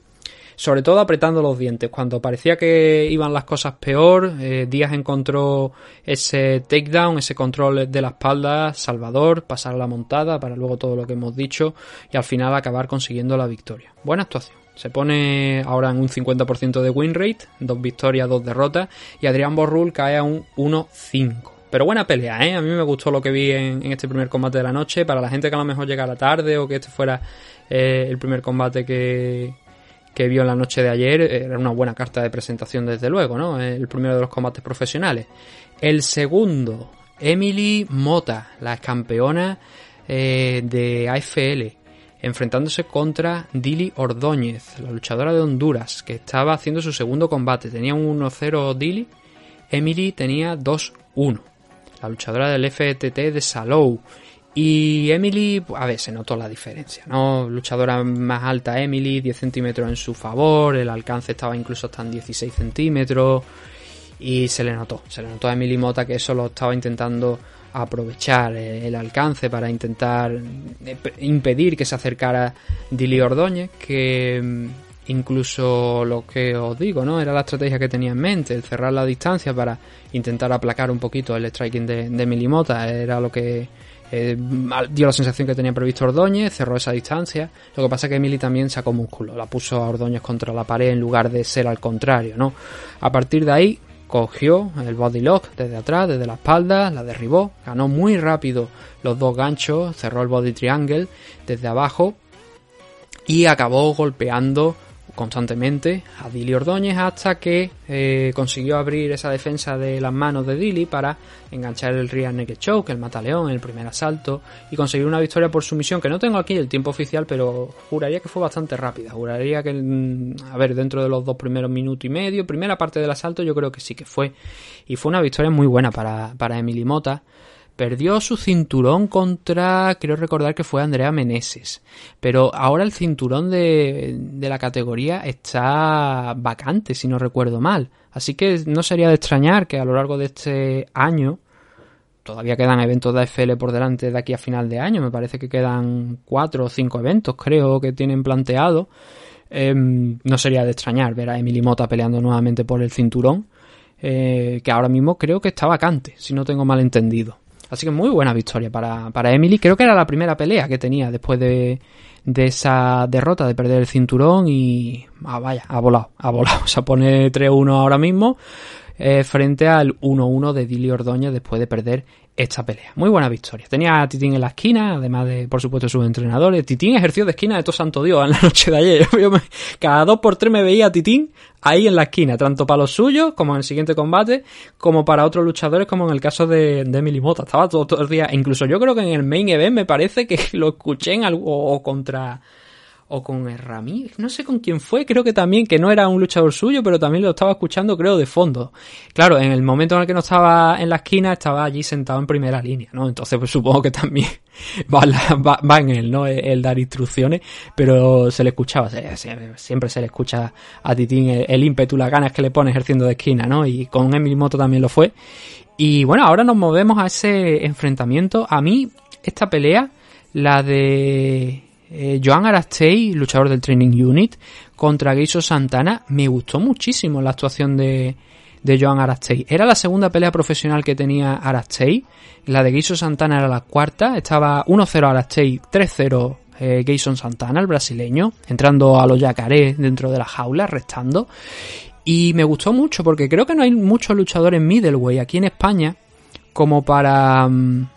Sobre todo apretando los dientes. Cuando parecía que iban las cosas peor, eh, Díaz encontró ese takedown, ese control de la espalda, Salvador, pasar la montada para luego todo lo que hemos dicho y al final acabar consiguiendo la victoria. Buena actuación. Se pone ahora en un 50% de win rate, dos victorias, dos derrotas y Adrián Borrul cae a un 1-5. Pero buena pelea, ¿eh? A mí me gustó lo que vi en, este primer combate de la noche. Para la gente que a lo mejor llegara tarde o que este fuera eh, el primer combate que, que vio en la noche de ayer, era una buena carta de presentación desde luego, ¿no? El primero de los combates profesionales. El segundo, Emily Mota, la campeona eh, de AFL, enfrentándose contra Dili Ordóñez, la luchadora de Honduras, que estaba haciendo su segundo combate. Tenía un 1-0 Dili, Emily tenía 2-1 la luchadora del FTT de Salou. Y Emily, a ver, se notó la diferencia, ¿no? Luchadora más alta Emily, 10 centímetros en su favor, el alcance estaba incluso hasta en 16 centímetros. Y se le notó, se le notó a Emily Mota que eso lo estaba intentando aprovechar eh, el alcance para intentar eh, pe- impedir que se acercara Dili Ordóñez, que mm, incluso lo que os digo, ¿no? Era la estrategia que tenía en mente, el cerrar la distancia para intentar aplacar un poquito el striking de, de Emily Mota, era lo que eh, dio la sensación que tenía previsto Ordóñez, cerró esa distancia. Lo que pasa es que Emily también sacó músculo, la puso a Ordóñez contra la pared en lugar de ser al contrario, ¿no? A partir de ahí cogió el body lock desde atrás, desde la espalda, la derribó, ganó muy rápido los dos ganchos, cerró el body triangle desde abajo y acabó golpeando constantemente a Dili Ordóñez hasta que eh, consiguió abrir esa defensa de las manos de Dili para enganchar el rear naked choke, el mataleón el primer asalto y conseguir una victoria por sumisión que no tengo aquí el tiempo oficial pero juraría que fue bastante rápida. Juraría que mm, a ver dentro de los dos primeros minutos y medio primera parte del asalto yo creo que sí que fue. Y fue una victoria muy buena para, para Emily Mota Perdió su cinturón contra, creo recordar que fue Andrea Meneses. Pero ahora el cinturón de, la categoría está vacante, si no recuerdo mal. Así que no sería de extrañar que a lo largo de este año, todavía quedan eventos de AFL por delante de aquí a final de año, me parece que quedan cuatro o cinco eventos, creo que tienen planteado. Em, no sería de extrañar ver a Emily Mota peleando nuevamente por el cinturón, eh, que ahora mismo creo que está vacante, si no tengo mal entendido. Así que muy buena victoria para, para Emily. Creo que era la primera pelea que tenía después de, de esa derrota de perder el cinturón y... Ah, vaya, ha volado, ha volado. Se pone 3-1 ahora mismo eh, frente al 1-1 de Dili Ordóñez después de perder esta pelea. Muy buena victoria. Tenía a Titín en la esquina, además de, por supuesto, sus entrenadores. Titín ejerció de esquina de todo santo Dios en la noche de ayer. Cada dos por tres me veía a Titín ahí en la esquina, tanto para los suyos, como en el siguiente combate, como para otros luchadores, como en el caso de, de Emily Mota. Estaba todo, todo el día, incluso yo creo que en el main event me parece que lo escuché en algo, o contra o con el Ramírez, no sé con quién fue, creo que también, que no era un luchador suyo, pero también lo estaba escuchando, creo, de fondo. Claro, en el momento en el que no estaba en la esquina, estaba allí sentado en primera línea, ¿no? Entonces, pues supongo que también va, la- va- va en él, ¿no? El, dar instrucciones, pero se le escuchaba, siempre se le escucha a Titín el, el ímpetu, las ganas que le pone ejerciendo de esquina, ¿no? Y con Emily Moto también lo fue. Y bueno, ahora nos movemos a ese enfrentamiento. A mí, esta pelea, la de eh, Joan Arastey, luchador del Training Unit, contra Geiso Santana, me gustó muchísimo la actuación de, de Joan Arastey. Era la segunda pelea profesional que tenía Arastey. La de Geiso Santana era la cuarta. Estaba 1-0 Arastey, 3-0 eh, Santana, el brasileño, entrando a los yacarés dentro de la jaula, restando. Y me gustó mucho porque creo que no hay muchos luchadores middleweight aquí en España como para... mm,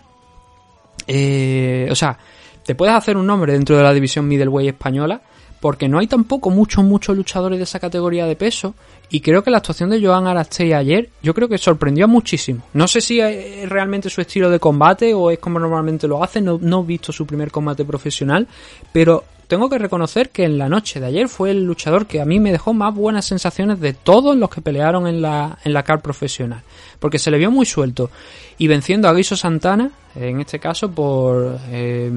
eh, o sea, te puedes hacer un nombre dentro de la división middleweight española porque no hay tampoco muchos, muchos luchadores de esa categoría de peso y creo que la actuación de Joan Arastey ayer yo creo que sorprendió muchísimo. No sé si es realmente su estilo de combate o es como normalmente lo hace, no, no he visto su primer combate profesional, pero tengo que reconocer que en la noche de ayer fue el luchador que a mí me dejó más buenas sensaciones de todos los que pelearon en la, en la car profesional. Porque se le vio muy suelto. Y venciendo a Guiso Santana, en este caso por eh,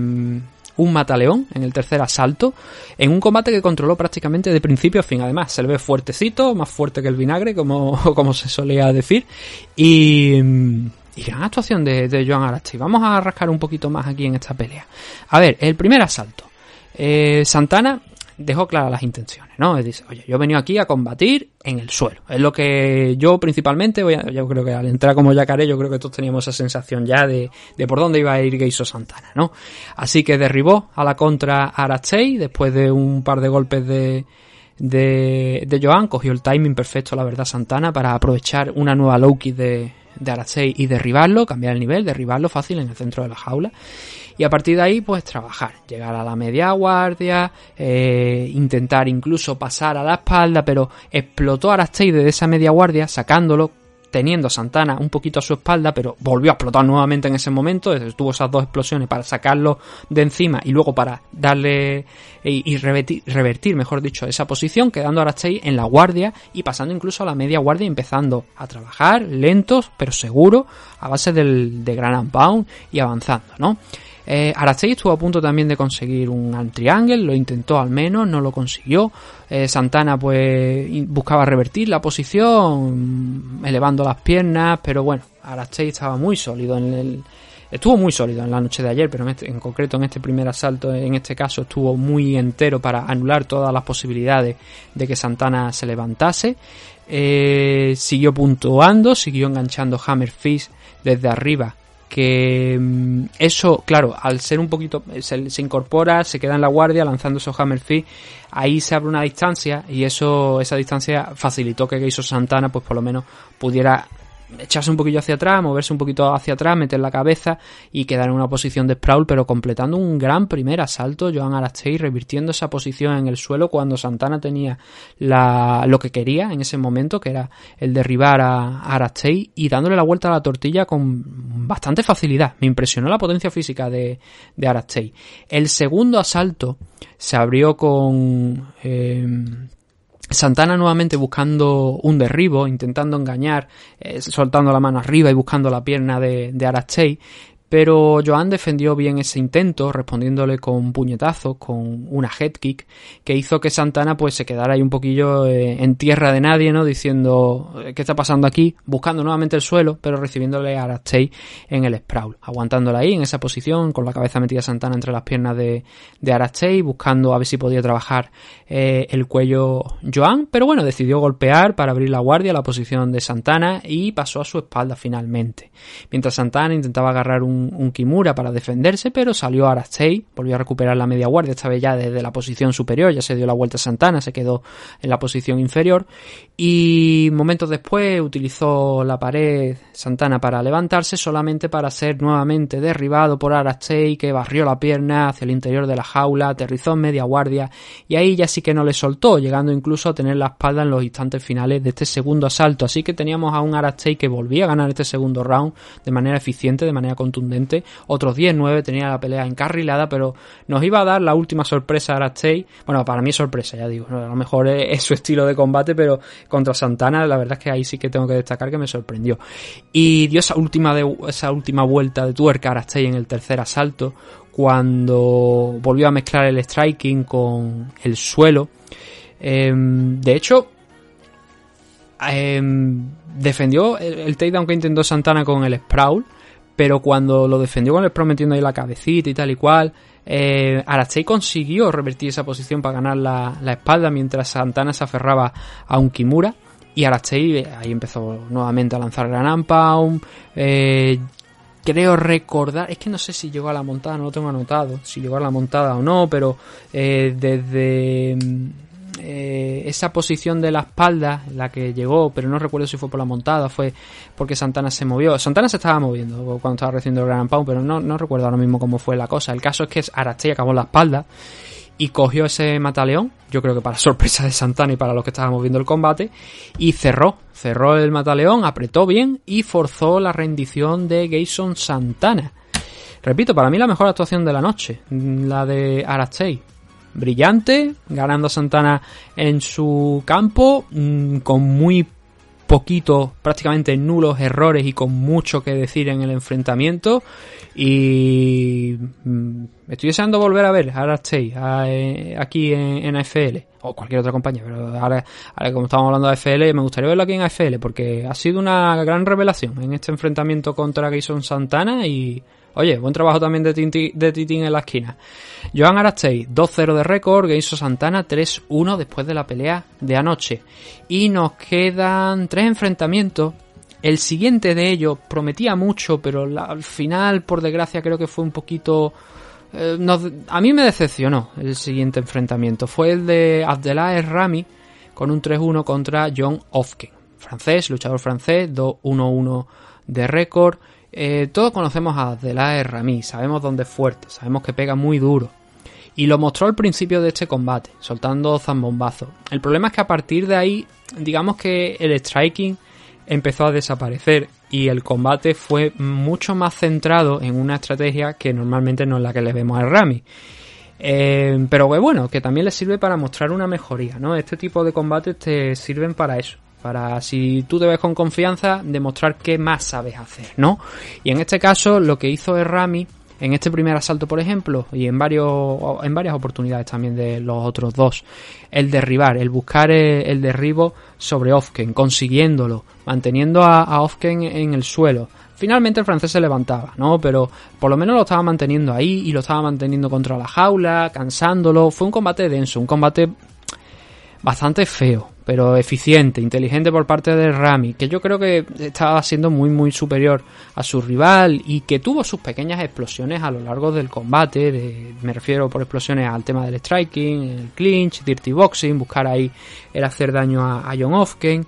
un mataleón en el tercer asalto, en un combate que controló prácticamente de principio a fin. Además, se le ve fuertecito, más fuerte que el vinagre, como, como se solía decir. Y, y gran actuación de, de Joan Arastey. Vamos a rascar un poquito más aquí en esta pelea. A ver, el primer asalto. Eh, Santana dejó claras las intenciones, ¿no? Dice, oye, yo he venido aquí a combatir en el suelo. Es lo que yo principalmente, voy a- yo creo que al entrar como yacaré, yo creo que todos teníamos esa sensación ya de, de por dónde iba a ir Geiso Santana, ¿no? Así que derribó a la contra a Arastey después de un par de golpes de, de, de Joan, cogió el timing perfecto, la verdad, Santana, para aprovechar una nueva low kick de, de Arastey y derribarlo, cambiar el nivel, derribarlo fácil en el centro de la jaula. Y a partir de ahí, pues trabajar, llegar a la media guardia, eh, intentar incluso pasar a la espalda, pero explotó Arastey desde esa media guardia, sacándolo, teniendo a Santana un poquito a su espalda, pero volvió a explotar nuevamente en ese momento, tuvo esas dos explosiones para sacarlo de encima y luego para darle y, y revertir, revertir, mejor dicho, esa posición, quedando Arastey en la guardia y pasando incluso a la media guardia y empezando a trabajar lentos, pero seguro, a base del, de gran and pound y avanzando, ¿no? Eh, Arastey estuvo a punto también de conseguir un triangle, lo intentó al menos, no lo consiguió. Eh, Santana pues buscaba revertir la posición, elevando las piernas, pero bueno, Arastey estaba muy sólido en el... Estuvo muy sólido en la noche de ayer, pero en, este- en concreto en este primer asalto, en este caso, estuvo muy entero para anular todas las posibilidades de que Santana se levantase. Eh, siguió puntuando, siguió enganchando Hammer Fist desde arriba que mm, eso, claro, al ser un poquito, se, incorpora, se queda en la guardia lanzando esos hammer fist, ahí se abre una distancia y eso, esa distancia facilitó que Geiso Santana, pues por lo menos pudiera echarse un poquillo hacia atrás, moverse un poquito hacia atrás, meter la cabeza y quedar en una posición de sprawl, pero completando un gran primer asalto, Joan Arastey revirtiendo esa posición en el suelo cuando Santana tenía lo que quería en ese momento, que era el derribar a, a Arastey y dándole la vuelta a la tortilla con bastante facilidad. Me impresionó la potencia física de, de Arastey. El segundo asalto se abrió con... eh, Santana nuevamente buscando un derribo, intentando engañar, eh, soltando la mano arriba y buscando la pierna de, de. Pero Joan defendió bien ese intento, respondiéndole con puñetazos, con una head kick, que hizo que Santana pues se quedara ahí un poquillo eh, en tierra de nadie, ¿no? Diciendo, eh, ¿qué está pasando aquí? Buscando nuevamente el suelo, pero recibiéndole a Arastey en el sprawl. Aguantándola ahí, en esa posición, con la cabeza metida Santana entre las piernas de, de Arastey, buscando a ver si podía trabajar eh, el cuello Joan, pero bueno, decidió golpear para abrir la guardia, la posición de Santana, y pasó a su espalda finalmente. Mientras Santana intentaba agarrar un, un Kimura para defenderse, pero salió Arastey, volvió a recuperar la media guardia, esta vez ya desde la posición superior, ya se dio la vuelta a Santana, se quedó en la posición inferior, y momentos después utilizó la pared Santana para levantarse, solamente para ser nuevamente derribado por Arastey, que barrió la pierna hacia el interior de la jaula, aterrizó en media guardia, y ahí ya sí que no le soltó, llegando incluso a tener la espalda en los instantes finales de este segundo asalto. Así que teníamos a un Arastey que volvía a ganar este segundo round de manera eficiente, de manera contundente. Otros 10-9 tenía la pelea encarrilada, pero nos iba a dar la última sorpresa a Arastey. Bueno, para mí es sorpresa, ya digo. A lo mejor es, su estilo de combate, pero contra Santana, la verdad es que ahí sí que tengo que destacar que me sorprendió. Y dio esa última, esa última vuelta de tuerca a Arastey en el tercer asalto, cuando volvió a mezclar el striking con el suelo. Eh, de hecho, eh, defendió el, el takedown que intentó Santana con el sprawl, pero cuando lo defendió con el sprawl metiendo ahí la cabecita y tal y cual, eh, Arastey consiguió revertir esa posición para ganar la, la espalda mientras Santana se aferraba a un Kimura. Y Arastey eh, ahí empezó nuevamente a lanzar Gran Pound, eh, creo recordar, es que no sé si llegó a la montada, no lo tengo anotado, si llegó a la montada o no, pero eh, desde eh, esa posición de la espalda, la que llegó, pero no recuerdo si fue por la montada, fue porque Santana se movió. Santana se estaba moviendo cuando estaba recibiendo el Grand Pound, pero no, no recuerdo ahora mismo cómo fue la cosa. El caso es que Arastey acabó la espalda y cogió ese mataleón, yo creo que para sorpresa de Santana y para los que estábamos viendo el combate, y cerró, cerró el mataleón, apretó bien y forzó la rendición de Gayson Santana. Repito, para mí la mejor actuación de la noche, la de Arastey. Brillante, ganando a Santana en su campo, mm, con muy poquitos, prácticamente nulos errores y con mucho que decir en el enfrentamiento. Y mm, estoy deseando volver a ver a Arastey eh, aquí en, AFL o cualquier otra compañía, pero ahora, ahora como estamos hablando de AFL, me gustaría verlo aquí en AFL porque ha sido una gran revelación en este enfrentamiento contra Gayson Santana y Oye, buen trabajo también de, Tinti, de Titín en la esquina. Joan Arastey, 2-0 de récord. Gayson Santana, 3-1 después de la pelea de anoche. Y nos quedan tres enfrentamientos. El siguiente de ellos prometía mucho, pero al final, por desgracia, creo que fue un poquito... Eh, a mí me decepcionó el siguiente enfrentamiento. Fue el de Abdellah Rami con un 3-1 contra John Ofken. Francés, luchador francés, 2-1-1 de récord. Eh, todos conocemos a Abdellah Rami, sabemos dónde es fuerte, sabemos que pega muy duro. Y lo mostró al principio de este combate, soltando zambombazos. El problema es que a partir de ahí, digamos que el striking empezó a desaparecer y el combate fue mucho más centrado en una estrategia que normalmente no es la que le vemos a Rami. Eh, pero bueno, que también le sirve para mostrar una mejoría, ¿no? Este tipo de combates te sirven para eso para si tú te ves con confianza demostrar qué más sabes hacer, ¿no? Y en este caso lo que hizo Rami en este primer asalto, por ejemplo, y en varios en varias oportunidades también de los otros dos, el derribar, el buscar el, derribo sobre Ofken, consiguiéndolo, manteniendo a, a Ofken en el suelo. Finalmente el francés se levantaba, ¿no? Pero por lo menos lo estaba manteniendo ahí y lo estaba manteniendo contra la jaula, cansándolo. Fue un combate denso, un combate bastante feo, pero eficiente, inteligente por parte de Rami, que yo creo que estaba siendo muy muy superior a su rival y que tuvo sus pequeñas explosiones a lo largo del combate, me refiero por explosiones al tema del striking, el clinch, dirty boxing, buscar ahí el hacer daño a, a John Ofken,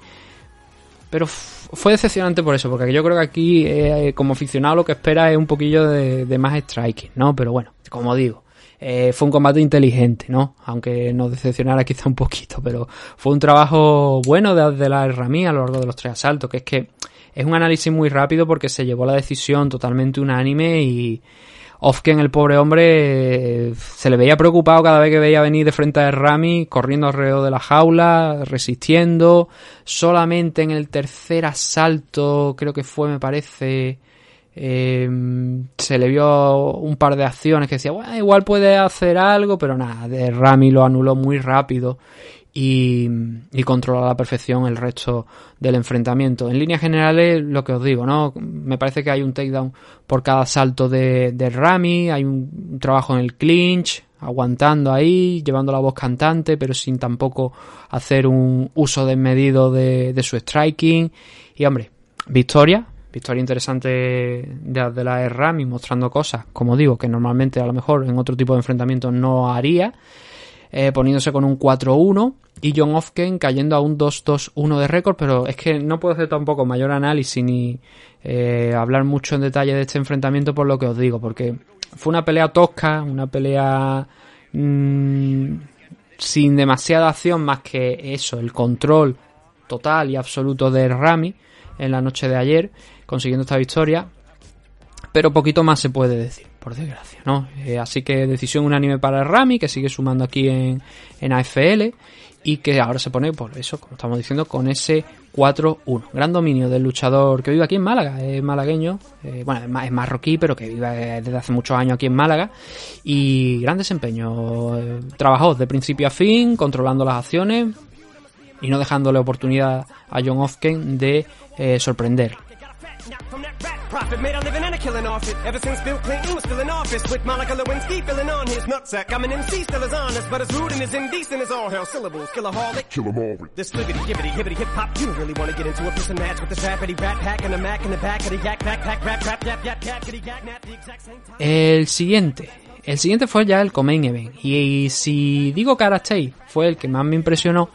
pero fue decepcionante por eso, porque yo creo que aquí eh, como aficionado lo que espera es un poquillo de, de más striking, ¿no? Pero bueno, como digo, eh, fue un combate inteligente, ¿no? Aunque nos decepcionara quizá un poquito, pero fue un trabajo bueno de, la Rami a lo largo de los tres asaltos, que es que es un análisis muy rápido porque se llevó la decisión totalmente unánime y Ofken, el pobre hombre, se le veía preocupado cada vez que veía venir de frente a Rami, corriendo alrededor de la jaula, resistiendo. Solamente en el tercer asalto, creo que fue, me parece, eh, se le vio un par de acciones que decía, igual puede hacer algo, pero nada, de Rami lo anuló muy rápido y, controló a la perfección el resto del enfrentamiento. En líneas generales, lo que os digo, ¿no? Me parece que hay un takedown por cada salto de, Rami, hay un, trabajo en el clinch, aguantando ahí, llevando la voz cantante, pero sin tampoco hacer un uso desmedido de, de su striking. Y hombre, victoria, victoria interesante de, de la Rami mostrando cosas, como digo, que normalmente a lo mejor en otro tipo de enfrentamiento no haría, eh, poniéndose con un 4-1 y John Ofken cayendo a un 2-2-1 de récord, pero es que no puedo hacer tampoco mayor análisis ni eh, hablar mucho en detalle de este enfrentamiento por lo que os digo, porque fue una pelea tosca, una pelea mmm, sin demasiada acción más que eso, el control total y absoluto de Rami en la noche de ayer consiguiendo esta victoria. Pero poquito más se puede decir, por desgracia, ¿no? Eh, así que decisión unánime para Rami, que sigue sumando aquí en, en AFL y que ahora se pone, por eso, como estamos diciendo, con ese 4-1. Gran dominio del luchador que vive aquí en Málaga, es malagueño, eh, bueno, es marroquí, pero que vive desde hace muchos años aquí en Málaga. Y gran desempeño. Eh, trabajó de principio a fin, controlando las acciones y no dejándole oportunidad a John Ofken de eh, sorprender. From that rat profit. Made a living and a killing off it. Ever since Bill Clinton was still in office. With Monica Lewinsky filling on his nutsack. I'm an MC, still as honest. But as rude and as indecent as all hell. Syllables. Kill 'em all. This flippity, gibbity, hibbity, hip hop. You don't really wanna get into a piss and match with this rapidy rat pack and a mac in the back of the yak back pack rap rap yap yap yap kitty yak nap the exact same time. El siguiente. El siguiente fue ya el Comain Event. Y, si digo que Arastei fue el que más me impresionó,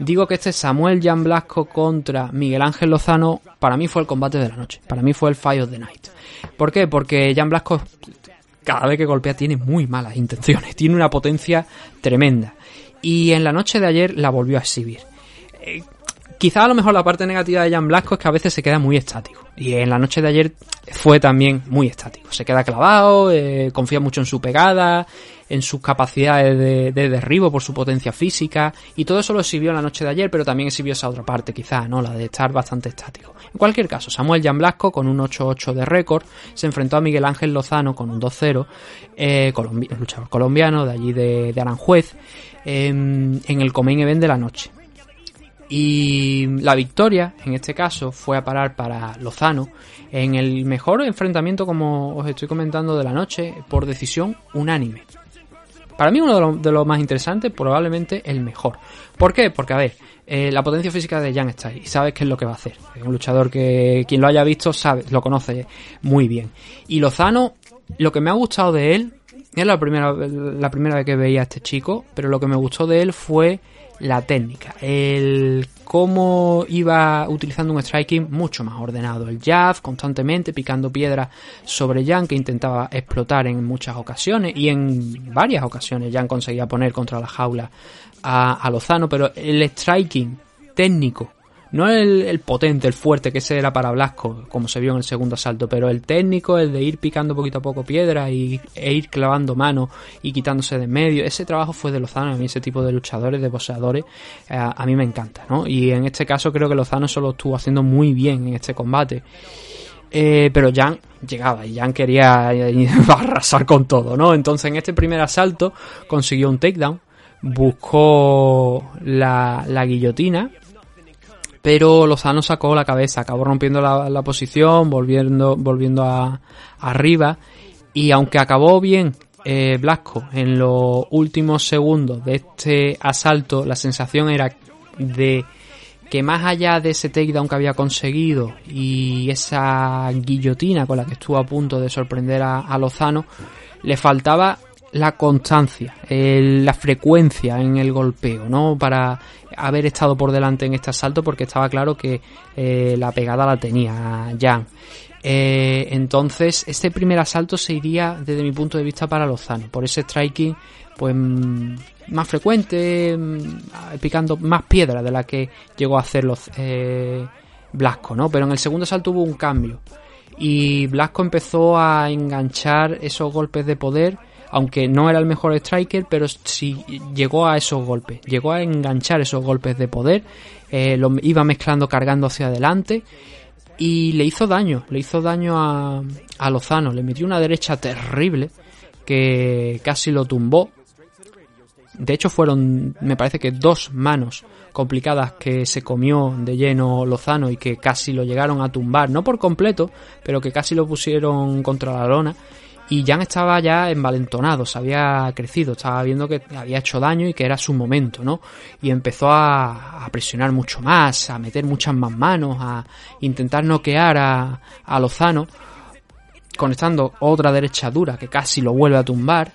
digo que este Samuel Jan Blasco contra Miguel Ángel Lozano, para mí fue el combate de la noche. Para mí fue el Fight of the Night. ¿Por qué? Porque Jan Blasco, cada vez que golpea, tiene muy malas intenciones. Tiene una potencia tremenda. Y en la noche de ayer la volvió a exhibir. Eh, Quizá a lo mejor la parte negativa de Jan Blasco es que a veces se queda muy estático. Y en la noche de ayer fue también muy estático. Se queda clavado, eh, confía mucho en su pegada, en sus capacidades de, de derribo por su potencia física. Y todo eso lo exhibió la noche de ayer, pero también exhibió esa otra parte, quizá, ¿no? La de estar bastante estático. En cualquier caso, Samuel Blasco con un 8-8 de récord se enfrentó a Miguel Ángel Lozano con un 2-0, eh, luchador colombiano de allí de, de Aranjuez, em, en el Comain Event de la noche. Y la victoria, en este caso, fue a parar para Lozano en el mejor enfrentamiento, como os estoy comentando, de la noche, por decisión unánime. Para mí uno de los, más interesantes, probablemente el mejor. ¿Por qué? Porque, a ver, eh, la potencia física de Jan está ahí sabes qué es lo que va a hacer. Un luchador que quien lo haya visto sabe, lo conoce muy bien. Y Lozano, lo que me ha gustado de él, es la primera, la primera vez que veía a este chico, pero lo que me gustó de él fue la técnica, el cómo iba utilizando un striking mucho más ordenado, el jab constantemente picando piedras sobre Jan que intentaba explotar en muchas ocasiones y en varias ocasiones Jan conseguía poner contra la jaula a, a Lozano, pero el striking técnico no el, el, potente, el fuerte que ese era para Blasco, como se vio en el segundo asalto, pero el técnico, el de ir picando poquito a poco piedra y, e ir clavando manos y quitándose de en medio, ese trabajo fue de Lozano, a mí ese tipo de luchadores, de boxeadores, eh, a mí me encanta, ¿no? Y en este caso creo que Lozano se lo estuvo haciendo muy bien en este combate. Eh, pero Jan llegaba y Jan quería arrasar con todo, ¿no? Entonces en este primer asalto consiguió un takedown, buscó la, la guillotina, pero Lozano sacó la cabeza, acabó rompiendo la, posición, volviendo, volviendo a, arriba, y aunque acabó bien eh, Blasco en los últimos segundos de este asalto, la sensación era de que más allá de ese takedown que había conseguido y esa guillotina con la que estuvo a punto de sorprender a, Lozano, le faltaba la constancia, la frecuencia en el golpeo, ¿no? Para haber estado por delante en este asalto porque estaba claro que eh, la pegada la tenía Jan. Eh, entonces, este primer asalto se iría desde mi punto de vista para Lozano, por ese striking pues más frecuente, picando más piedra de la que llegó a hacer los eh, Blasco, ¿no? Pero en el segundo asalto hubo un cambio y Blasco empezó a enganchar esos golpes de poder aunque no era el mejor striker, pero sí llegó a esos golpes, llegó a enganchar esos golpes de poder, eh, lo iba mezclando, cargando hacia adelante y le hizo daño, le hizo daño a, a Lozano, le metió una derecha terrible que casi lo tumbó. De hecho fueron, me parece que dos manos complicadas que se comió de lleno Lozano y que casi lo llegaron a tumbar, no por completo, pero que casi lo pusieron contra la lona y Jan estaba ya envalentonado, se había crecido, estaba viendo que había hecho daño y que era su momento, ¿no? Y empezó a, presionar mucho más, a meter muchas más manos, a intentar noquear a, a Lozano, conectando otra derecha dura que casi lo vuelve a tumbar,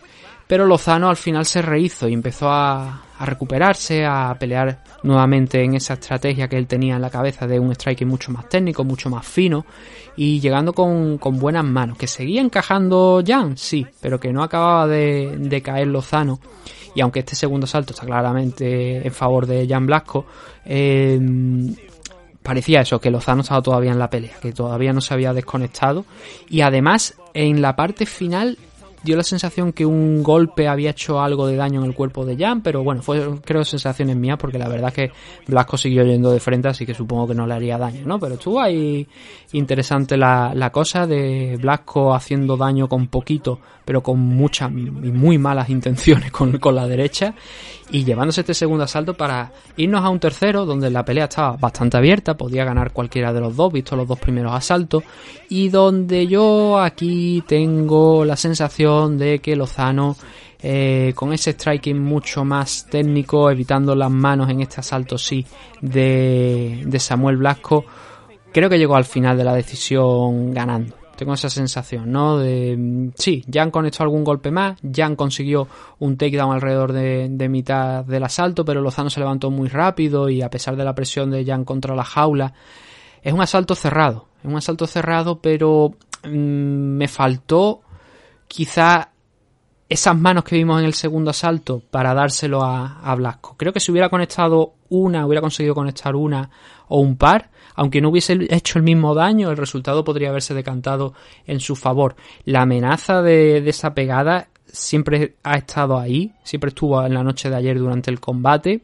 pero Lozano al final se rehizo y empezó a, a recuperarse, a pelear nuevamente en esa estrategia que él tenía en la cabeza de un striking mucho más técnico, mucho más fino y llegando con, con buenas manos. Que seguía encajando Jan, sí, pero que no acababa de, de, caer Lozano. Y aunque este segundo salto está claramente en favor de Jan Blasco, eh, parecía eso, que Lozano estaba todavía en la pelea, que todavía no se había desconectado. Y además, en la parte final dio la sensación que un golpe había hecho algo de daño en el cuerpo de Jan, pero bueno, fue creo sensaciones mías porque la verdad que Blasco siguió yendo de frente, así que supongo que no le haría daño, ¿no? Pero estuvo ahí interesante la, la cosa de Blasco haciendo daño con poquito, pero con muchas y muy malas intenciones con, con la derecha y llevándose este segundo asalto para irnos a un tercero donde la pelea estaba bastante abierta, podía ganar cualquiera de los dos, visto los dos primeros asaltos, y donde yo aquí tengo la sensación de que Lozano eh, con ese striking mucho más técnico, evitando las manos en este asalto sí de, de Samuel Blasco, creo que llegó al final de la decisión ganando. Tengo esa sensación, ¿no? De, mm, sí, Jan conectó algún golpe más, Jan consiguió un takedown alrededor de, de mitad del asalto, pero Lozano se levantó muy rápido y a pesar de la presión de Jan contra la jaula, es un asalto cerrado, es un asalto cerrado, pero mm, me faltó quizá esas manos que vimos en el segundo asalto para dárselo a, a Blasco. Creo que si hubiera conectado una, hubiera conseguido conectar una o un par, aunque no hubiese hecho el mismo daño, el resultado podría haberse decantado en su favor. La amenaza de, de esa pegada siempre ha estado ahí, siempre estuvo en la noche de ayer durante el combate.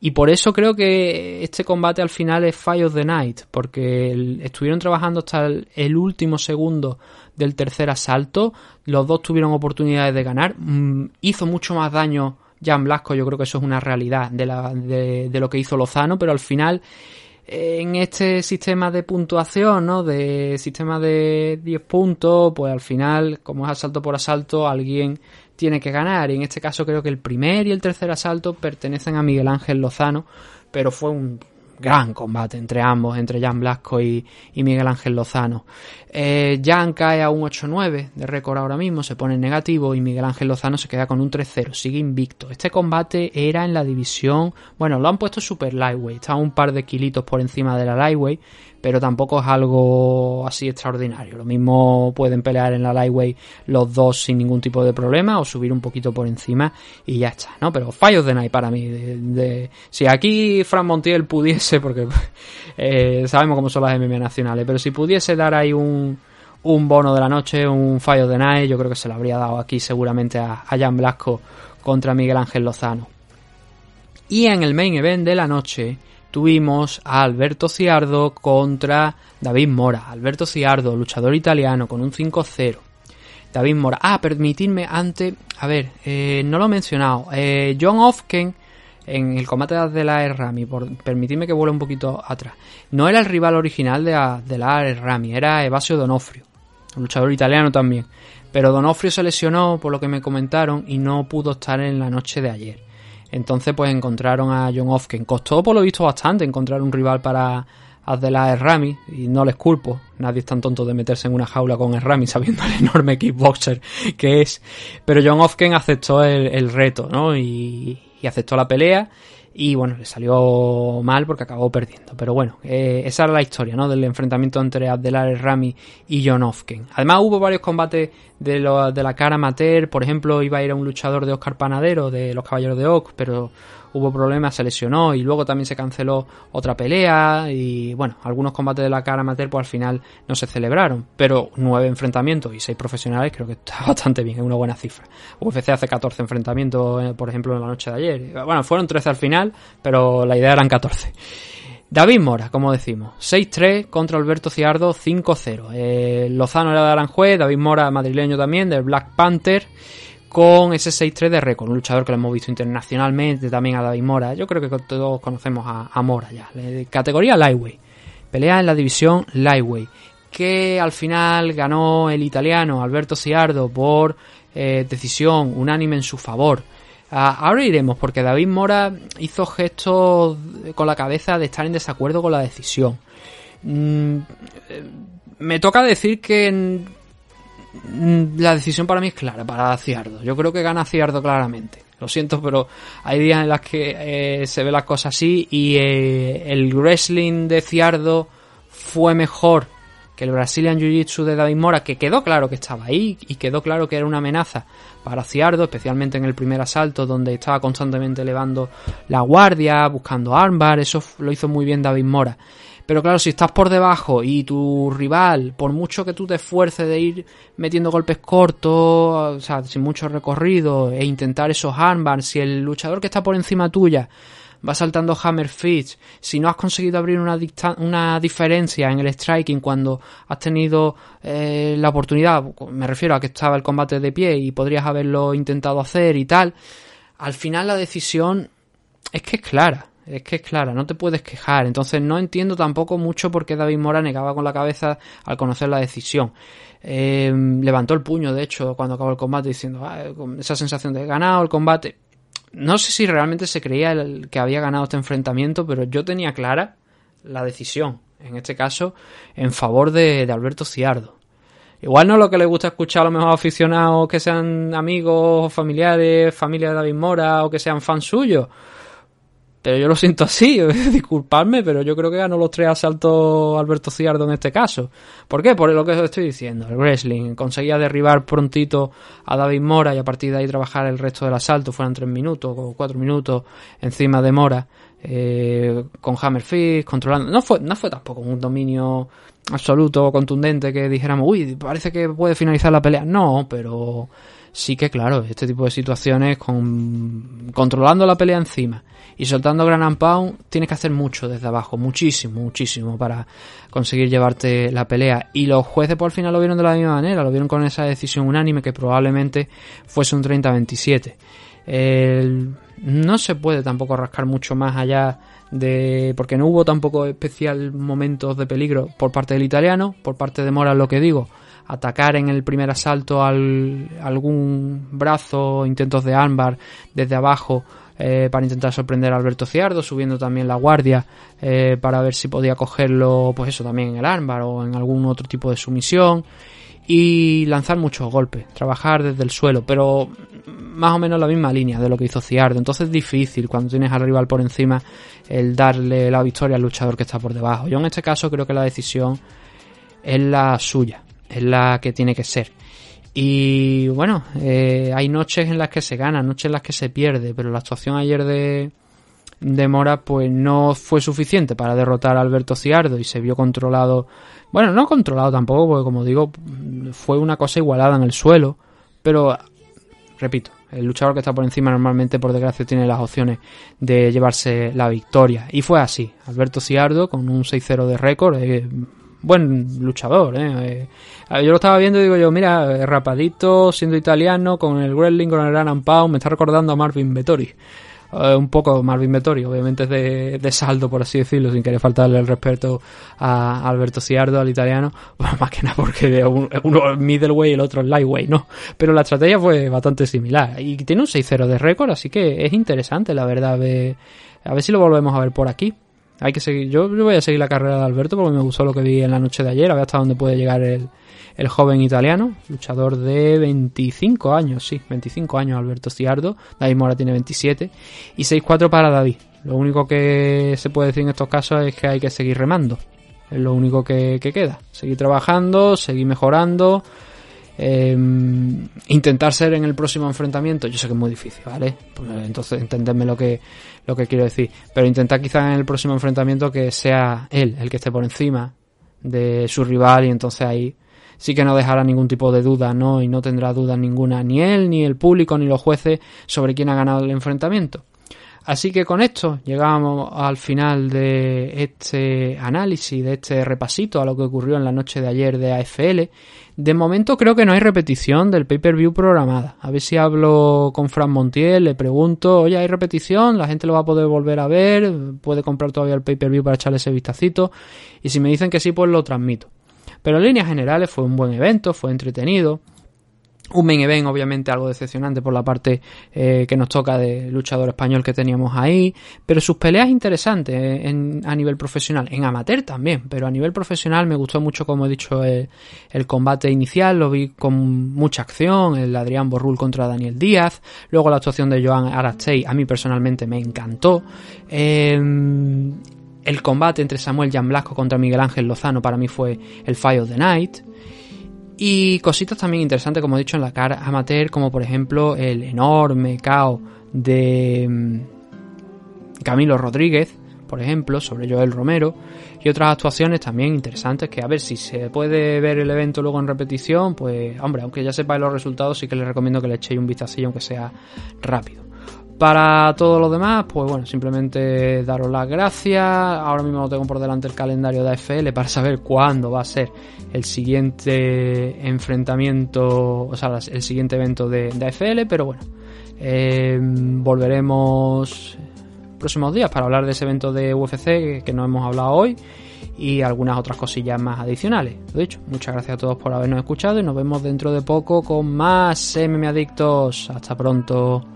Y por eso creo que este combate al final es Fire of the Night, porque estuvieron trabajando hasta el, último segundo del tercer asalto, los dos tuvieron oportunidades de ganar, Mm, hizo mucho más daño Jan Blasco, yo creo que eso es una realidad de, lo que hizo Lozano, pero al final en este sistema de puntuación, ¿no? De sistema de 10 puntos, pues al final, como es asalto por asalto, alguien tiene que ganar. Y en este caso creo que el primer y el tercer asalto pertenecen a Miguel Ángel Lozano, pero fue un gran combate entre ambos, entre Jan Blasco y, Miguel Ángel Lozano. Eh, Jan cae a un 8-9 de récord ahora mismo, se pone en negativo y Miguel Ángel Lozano se queda con un 3-0, sigue invicto. Este combate era en la división, bueno, lo han puesto super lightweight, está un par de kilitos por encima de la lightweight, pero tampoco es algo así extraordinario. Lo mismo pueden pelear en la lightweight los dos sin ningún tipo de problema o subir un poquito por encima y ya está, ¿no? Pero fallos de night para mí. De- si aquí Fran Montiel pudiese, porque eh, sabemos cómo son las MMA nacionales, pero si pudiese dar ahí un, un bono de la noche, un fallo de night, yo creo que se lo habría dado aquí seguramente a, a Jan Blasco contra Miguel Ángel Lozano. Y en el main event de la noche tuvimos a Alberto Ciardo contra David Mora. Alberto Ciardo, luchador italiano, con un 5-0. David Mora. Ah, permitidme antes. A ver, eh, no lo he mencionado. Eh, John Ofken en el combate de la Rami, por permitidme que vuelva un poquito atrás. No era el rival original de, la- de era Evasio Donofrio, luchador italiano también. Pero Donofrio se lesionó, por lo que me comentaron, y no pudo estar en la noche de ayer. Entonces, pues encontraron a John Ofken. Costó, por lo visto, bastante encontrar un rival para Abdelaziz Rami, y no les culpo. Nadie es tan tonto de meterse en una jaula con Rami sabiendo el enorme kickboxer que es. Pero John Ofken aceptó el, el reto, ¿no? Y, y aceptó la pelea. Y bueno, le salió mal porque acabó perdiendo. Pero bueno, eh, esa era la historia, ¿no? Del enfrentamiento entre Abdelaziz Rami y John Ofken. Además hubo varios combates de, lo- de la cara amateur. Por ejemplo, iba a ir a un luchador de Oscar Panadero, de los Caballeros de Oak, pero hubo problemas, se lesionó y luego también se canceló otra pelea y bueno, algunos combates de la cara amateur pues al final no se celebraron, pero nueve enfrentamientos y seis profesionales creo que está bastante bien, es una buena cifra. UFC hace 14 enfrentamientos, eh, por ejemplo, en la noche de ayer. Bueno, fueron 13 al final, pero la idea eran 14. David Mora, como decimos, 6-3 contra Alberto Ciardo, 5-0. Eh, Lozano era de Aranjuez, David Mora madrileño también, del Black Panther, con ese 6-3 de récord. Un luchador que lo hemos visto internacionalmente también a David Mora. Yo creo que todos conocemos a, Mora ya. Categoría Lightweight. Pelea en la división Lightweight. Que al final ganó el italiano Alberto Ciardo por eh, decisión unánime en su favor. Ah, ahora iremos, porque David Mora hizo gestos con la cabeza de estar en desacuerdo con la decisión. Mm, eh, me toca decir que la decisión para mí es clara, para Ciardo. Yo creo que gana Ciardo claramente. Lo siento, pero hay días en los que eh, se ve las cosas así y eh, el wrestling de Ciardo fue mejor que el Brazilian Jiu-Jitsu de David Mora, que quedó claro que estaba ahí y quedó claro que era una amenaza para Ciardo, especialmente en el primer asalto, donde estaba constantemente elevando la guardia, buscando armbar, eso lo hizo muy bien David Mora. Pero claro, si estás por debajo y tu rival, por mucho que tú te esfuerces de ir metiendo golpes cortos, o sea, sin mucho recorrido, e intentar esos armbars, si el luchador que está por encima tuya va saltando hammer fist, si no has conseguido abrir una, una diferencia en el striking cuando has tenido eh, la oportunidad, me refiero a que estaba el combate de pie y podrías haberlo intentado hacer y tal, al final la decisión es que es clara, es que es clara, no te puedes quejar. Entonces no entiendo tampoco mucho por qué David Mora negaba con la cabeza al conocer la decisión. Eh, levantó el puño, de hecho, cuando acabó el combate, diciendo "Ah, con esa sensación de ganado el combate. No sé si realmente se creía el que había ganado este enfrentamiento, pero yo tenía clara la decisión, en este caso, en favor de, de Alberto Ciardo. Igual no es lo que le gusta escuchar a los mejores aficionados que sean amigos, familiares, familia de David Mora o que sean fans suyos. Pero yo lo siento así, disculpadme, pero yo creo que ganó los tres asaltos Alberto Ciardo en este caso. ¿Por qué? Por lo que os estoy diciendo. El wrestling conseguía derribar prontito a David Mora y a partir de ahí trabajar el resto del asalto. Fueran tres minutos o cuatro minutos encima de Mora. eh, con Hammer Fist, controlando. No fue, no fue tampoco un dominio absoluto, contundente, que dijéramos, uy, parece que puede finalizar la pelea. No, pero sí que claro, este tipo de situaciones con controlando la pelea encima y soltando Gran and Pound tienes que hacer mucho desde abajo, muchísimo, muchísimo para conseguir llevarte la pelea y los jueces por final lo vieron de la misma manera, lo vieron con esa decisión unánime que probablemente fuese un 30-27. El- no se puede tampoco rascar mucho más allá de porque no hubo tampoco especial momentos de peligro por parte del italiano, por parte de Mora lo que digo, atacar en el primer asalto al, algún brazo, intentos de ámbar desde abajo eh, para intentar sorprender a Alberto Ciardo, subiendo también la guardia eh, para ver si podía cogerlo, pues eso también en el ámbar o en algún otro tipo de sumisión y lanzar muchos golpes, trabajar desde el suelo, pero más o menos la misma línea de lo que hizo Ciardo. Entonces es difícil cuando tienes al rival por encima el darle la victoria al luchador que está por debajo. Yo en este caso creo que la decisión es la suya, es la que tiene que ser. Y bueno, eh, hay noches en las que se gana, noches en las que se pierde, pero la actuación ayer de, de Mora pues no fue suficiente para derrotar a Alberto Ciardo y se vio controlado, bueno, no controlado tampoco, porque como digo, fue una cosa igualada en el suelo, pero repito, el luchador que está por encima normalmente por desgracia tiene las opciones de llevarse la victoria. Y fue así, Alberto Ciardo con un 6-0 de récord, eh, buen luchador, ¿eh? Eh, yo lo estaba viendo y digo yo, mira, rapadito, siendo italiano, con el wrestling, con el Gran Pound, me está recordando a Marvin Vettori. Eh, un poco Marvin Vettori, obviamente es de, de saldo, por así decirlo, sin querer faltarle el respeto a Alberto Ciardo, al italiano, pues más que nada porque uno es middleweight y el otro es lightweight, ¿no? Pero la estrategia fue bastante similar. Y tiene un 6-0 de récord, así que es interesante, la verdad, a ver, a ver si lo volvemos a ver por aquí. Hay que seguir, yo, voy a seguir la carrera de Alberto porque me gustó lo que vi en la noche de ayer, a ver hasta dónde puede llegar el, el joven italiano, luchador de 25 años, sí, 25 años Alberto Ciardo, David Mora tiene 27 y 6-4 para David. Lo único que se puede decir en estos casos es que hay que seguir remando, es lo único que, que queda, seguir trabajando, seguir mejorando, eh, intentar ser en el próximo enfrentamiento, yo sé que es muy difícil, ¿vale? Pues, entonces entendedme lo que, lo que quiero decir, pero intentar quizás en el próximo enfrentamiento que sea él el que esté por encima de su rival y entonces ahí sí que no dejará ningún tipo de duda, ¿no? Y no tendrá duda ninguna ni él, ni el público, ni los jueces sobre quién ha ganado el enfrentamiento. Así que con esto llegamos al final de este análisis, de este repasito a lo que ocurrió en la noche de ayer de AFL. De momento creo que no hay repetición del pay-per-view programada. A ver si hablo con Fran Montiel, le pregunto, oye, ¿hay repetición? ¿La gente lo va a poder volver a ver? ¿Puede comprar todavía el pay-per-view para echarle ese vistacito? Y si me dicen que sí, pues lo transmito. Pero en líneas generales fue un buen evento, fue entretenido. Un main event, obviamente, algo decepcionante por la parte eh, que nos toca de luchador español que teníamos ahí. Pero sus peleas interesantes eh, en, a nivel profesional. En amateur también, pero a nivel profesional me gustó mucho, como he dicho, el, combate inicial. Lo vi con mucha acción. El Adrián Borrul contra Daniel Díaz. Luego la actuación de Joan Arastey, a mí personalmente me encantó. Eh, el combate entre Samuel Jan Blasco contra Miguel Ángel Lozano para mí fue el Fire of the Night. Y cositas también interesantes, como he dicho, en la cara amateur, como por ejemplo el enorme caos de mm, Camilo Rodríguez, por ejemplo, sobre Joel Romero, y otras actuaciones también interesantes que a ver si se puede ver el evento luego en repetición, pues hombre, aunque ya sepáis los resultados, sí que les recomiendo que le echéis un vistacillo aunque sea rápido. Para todo lo demás, pues bueno, simplemente daros las gracias. Ahora mismo no tengo por delante el calendario de AFL para saber cuándo va a ser el siguiente enfrentamiento, o sea, el siguiente evento de, AFL, pero bueno, eh, volveremos próximos días para hablar de ese evento de UFC que, que no hemos hablado hoy y algunas otras cosillas más adicionales. Lo dicho, muchas gracias a todos por habernos escuchado y nos vemos dentro de poco con más MM Adictos. Hasta pronto.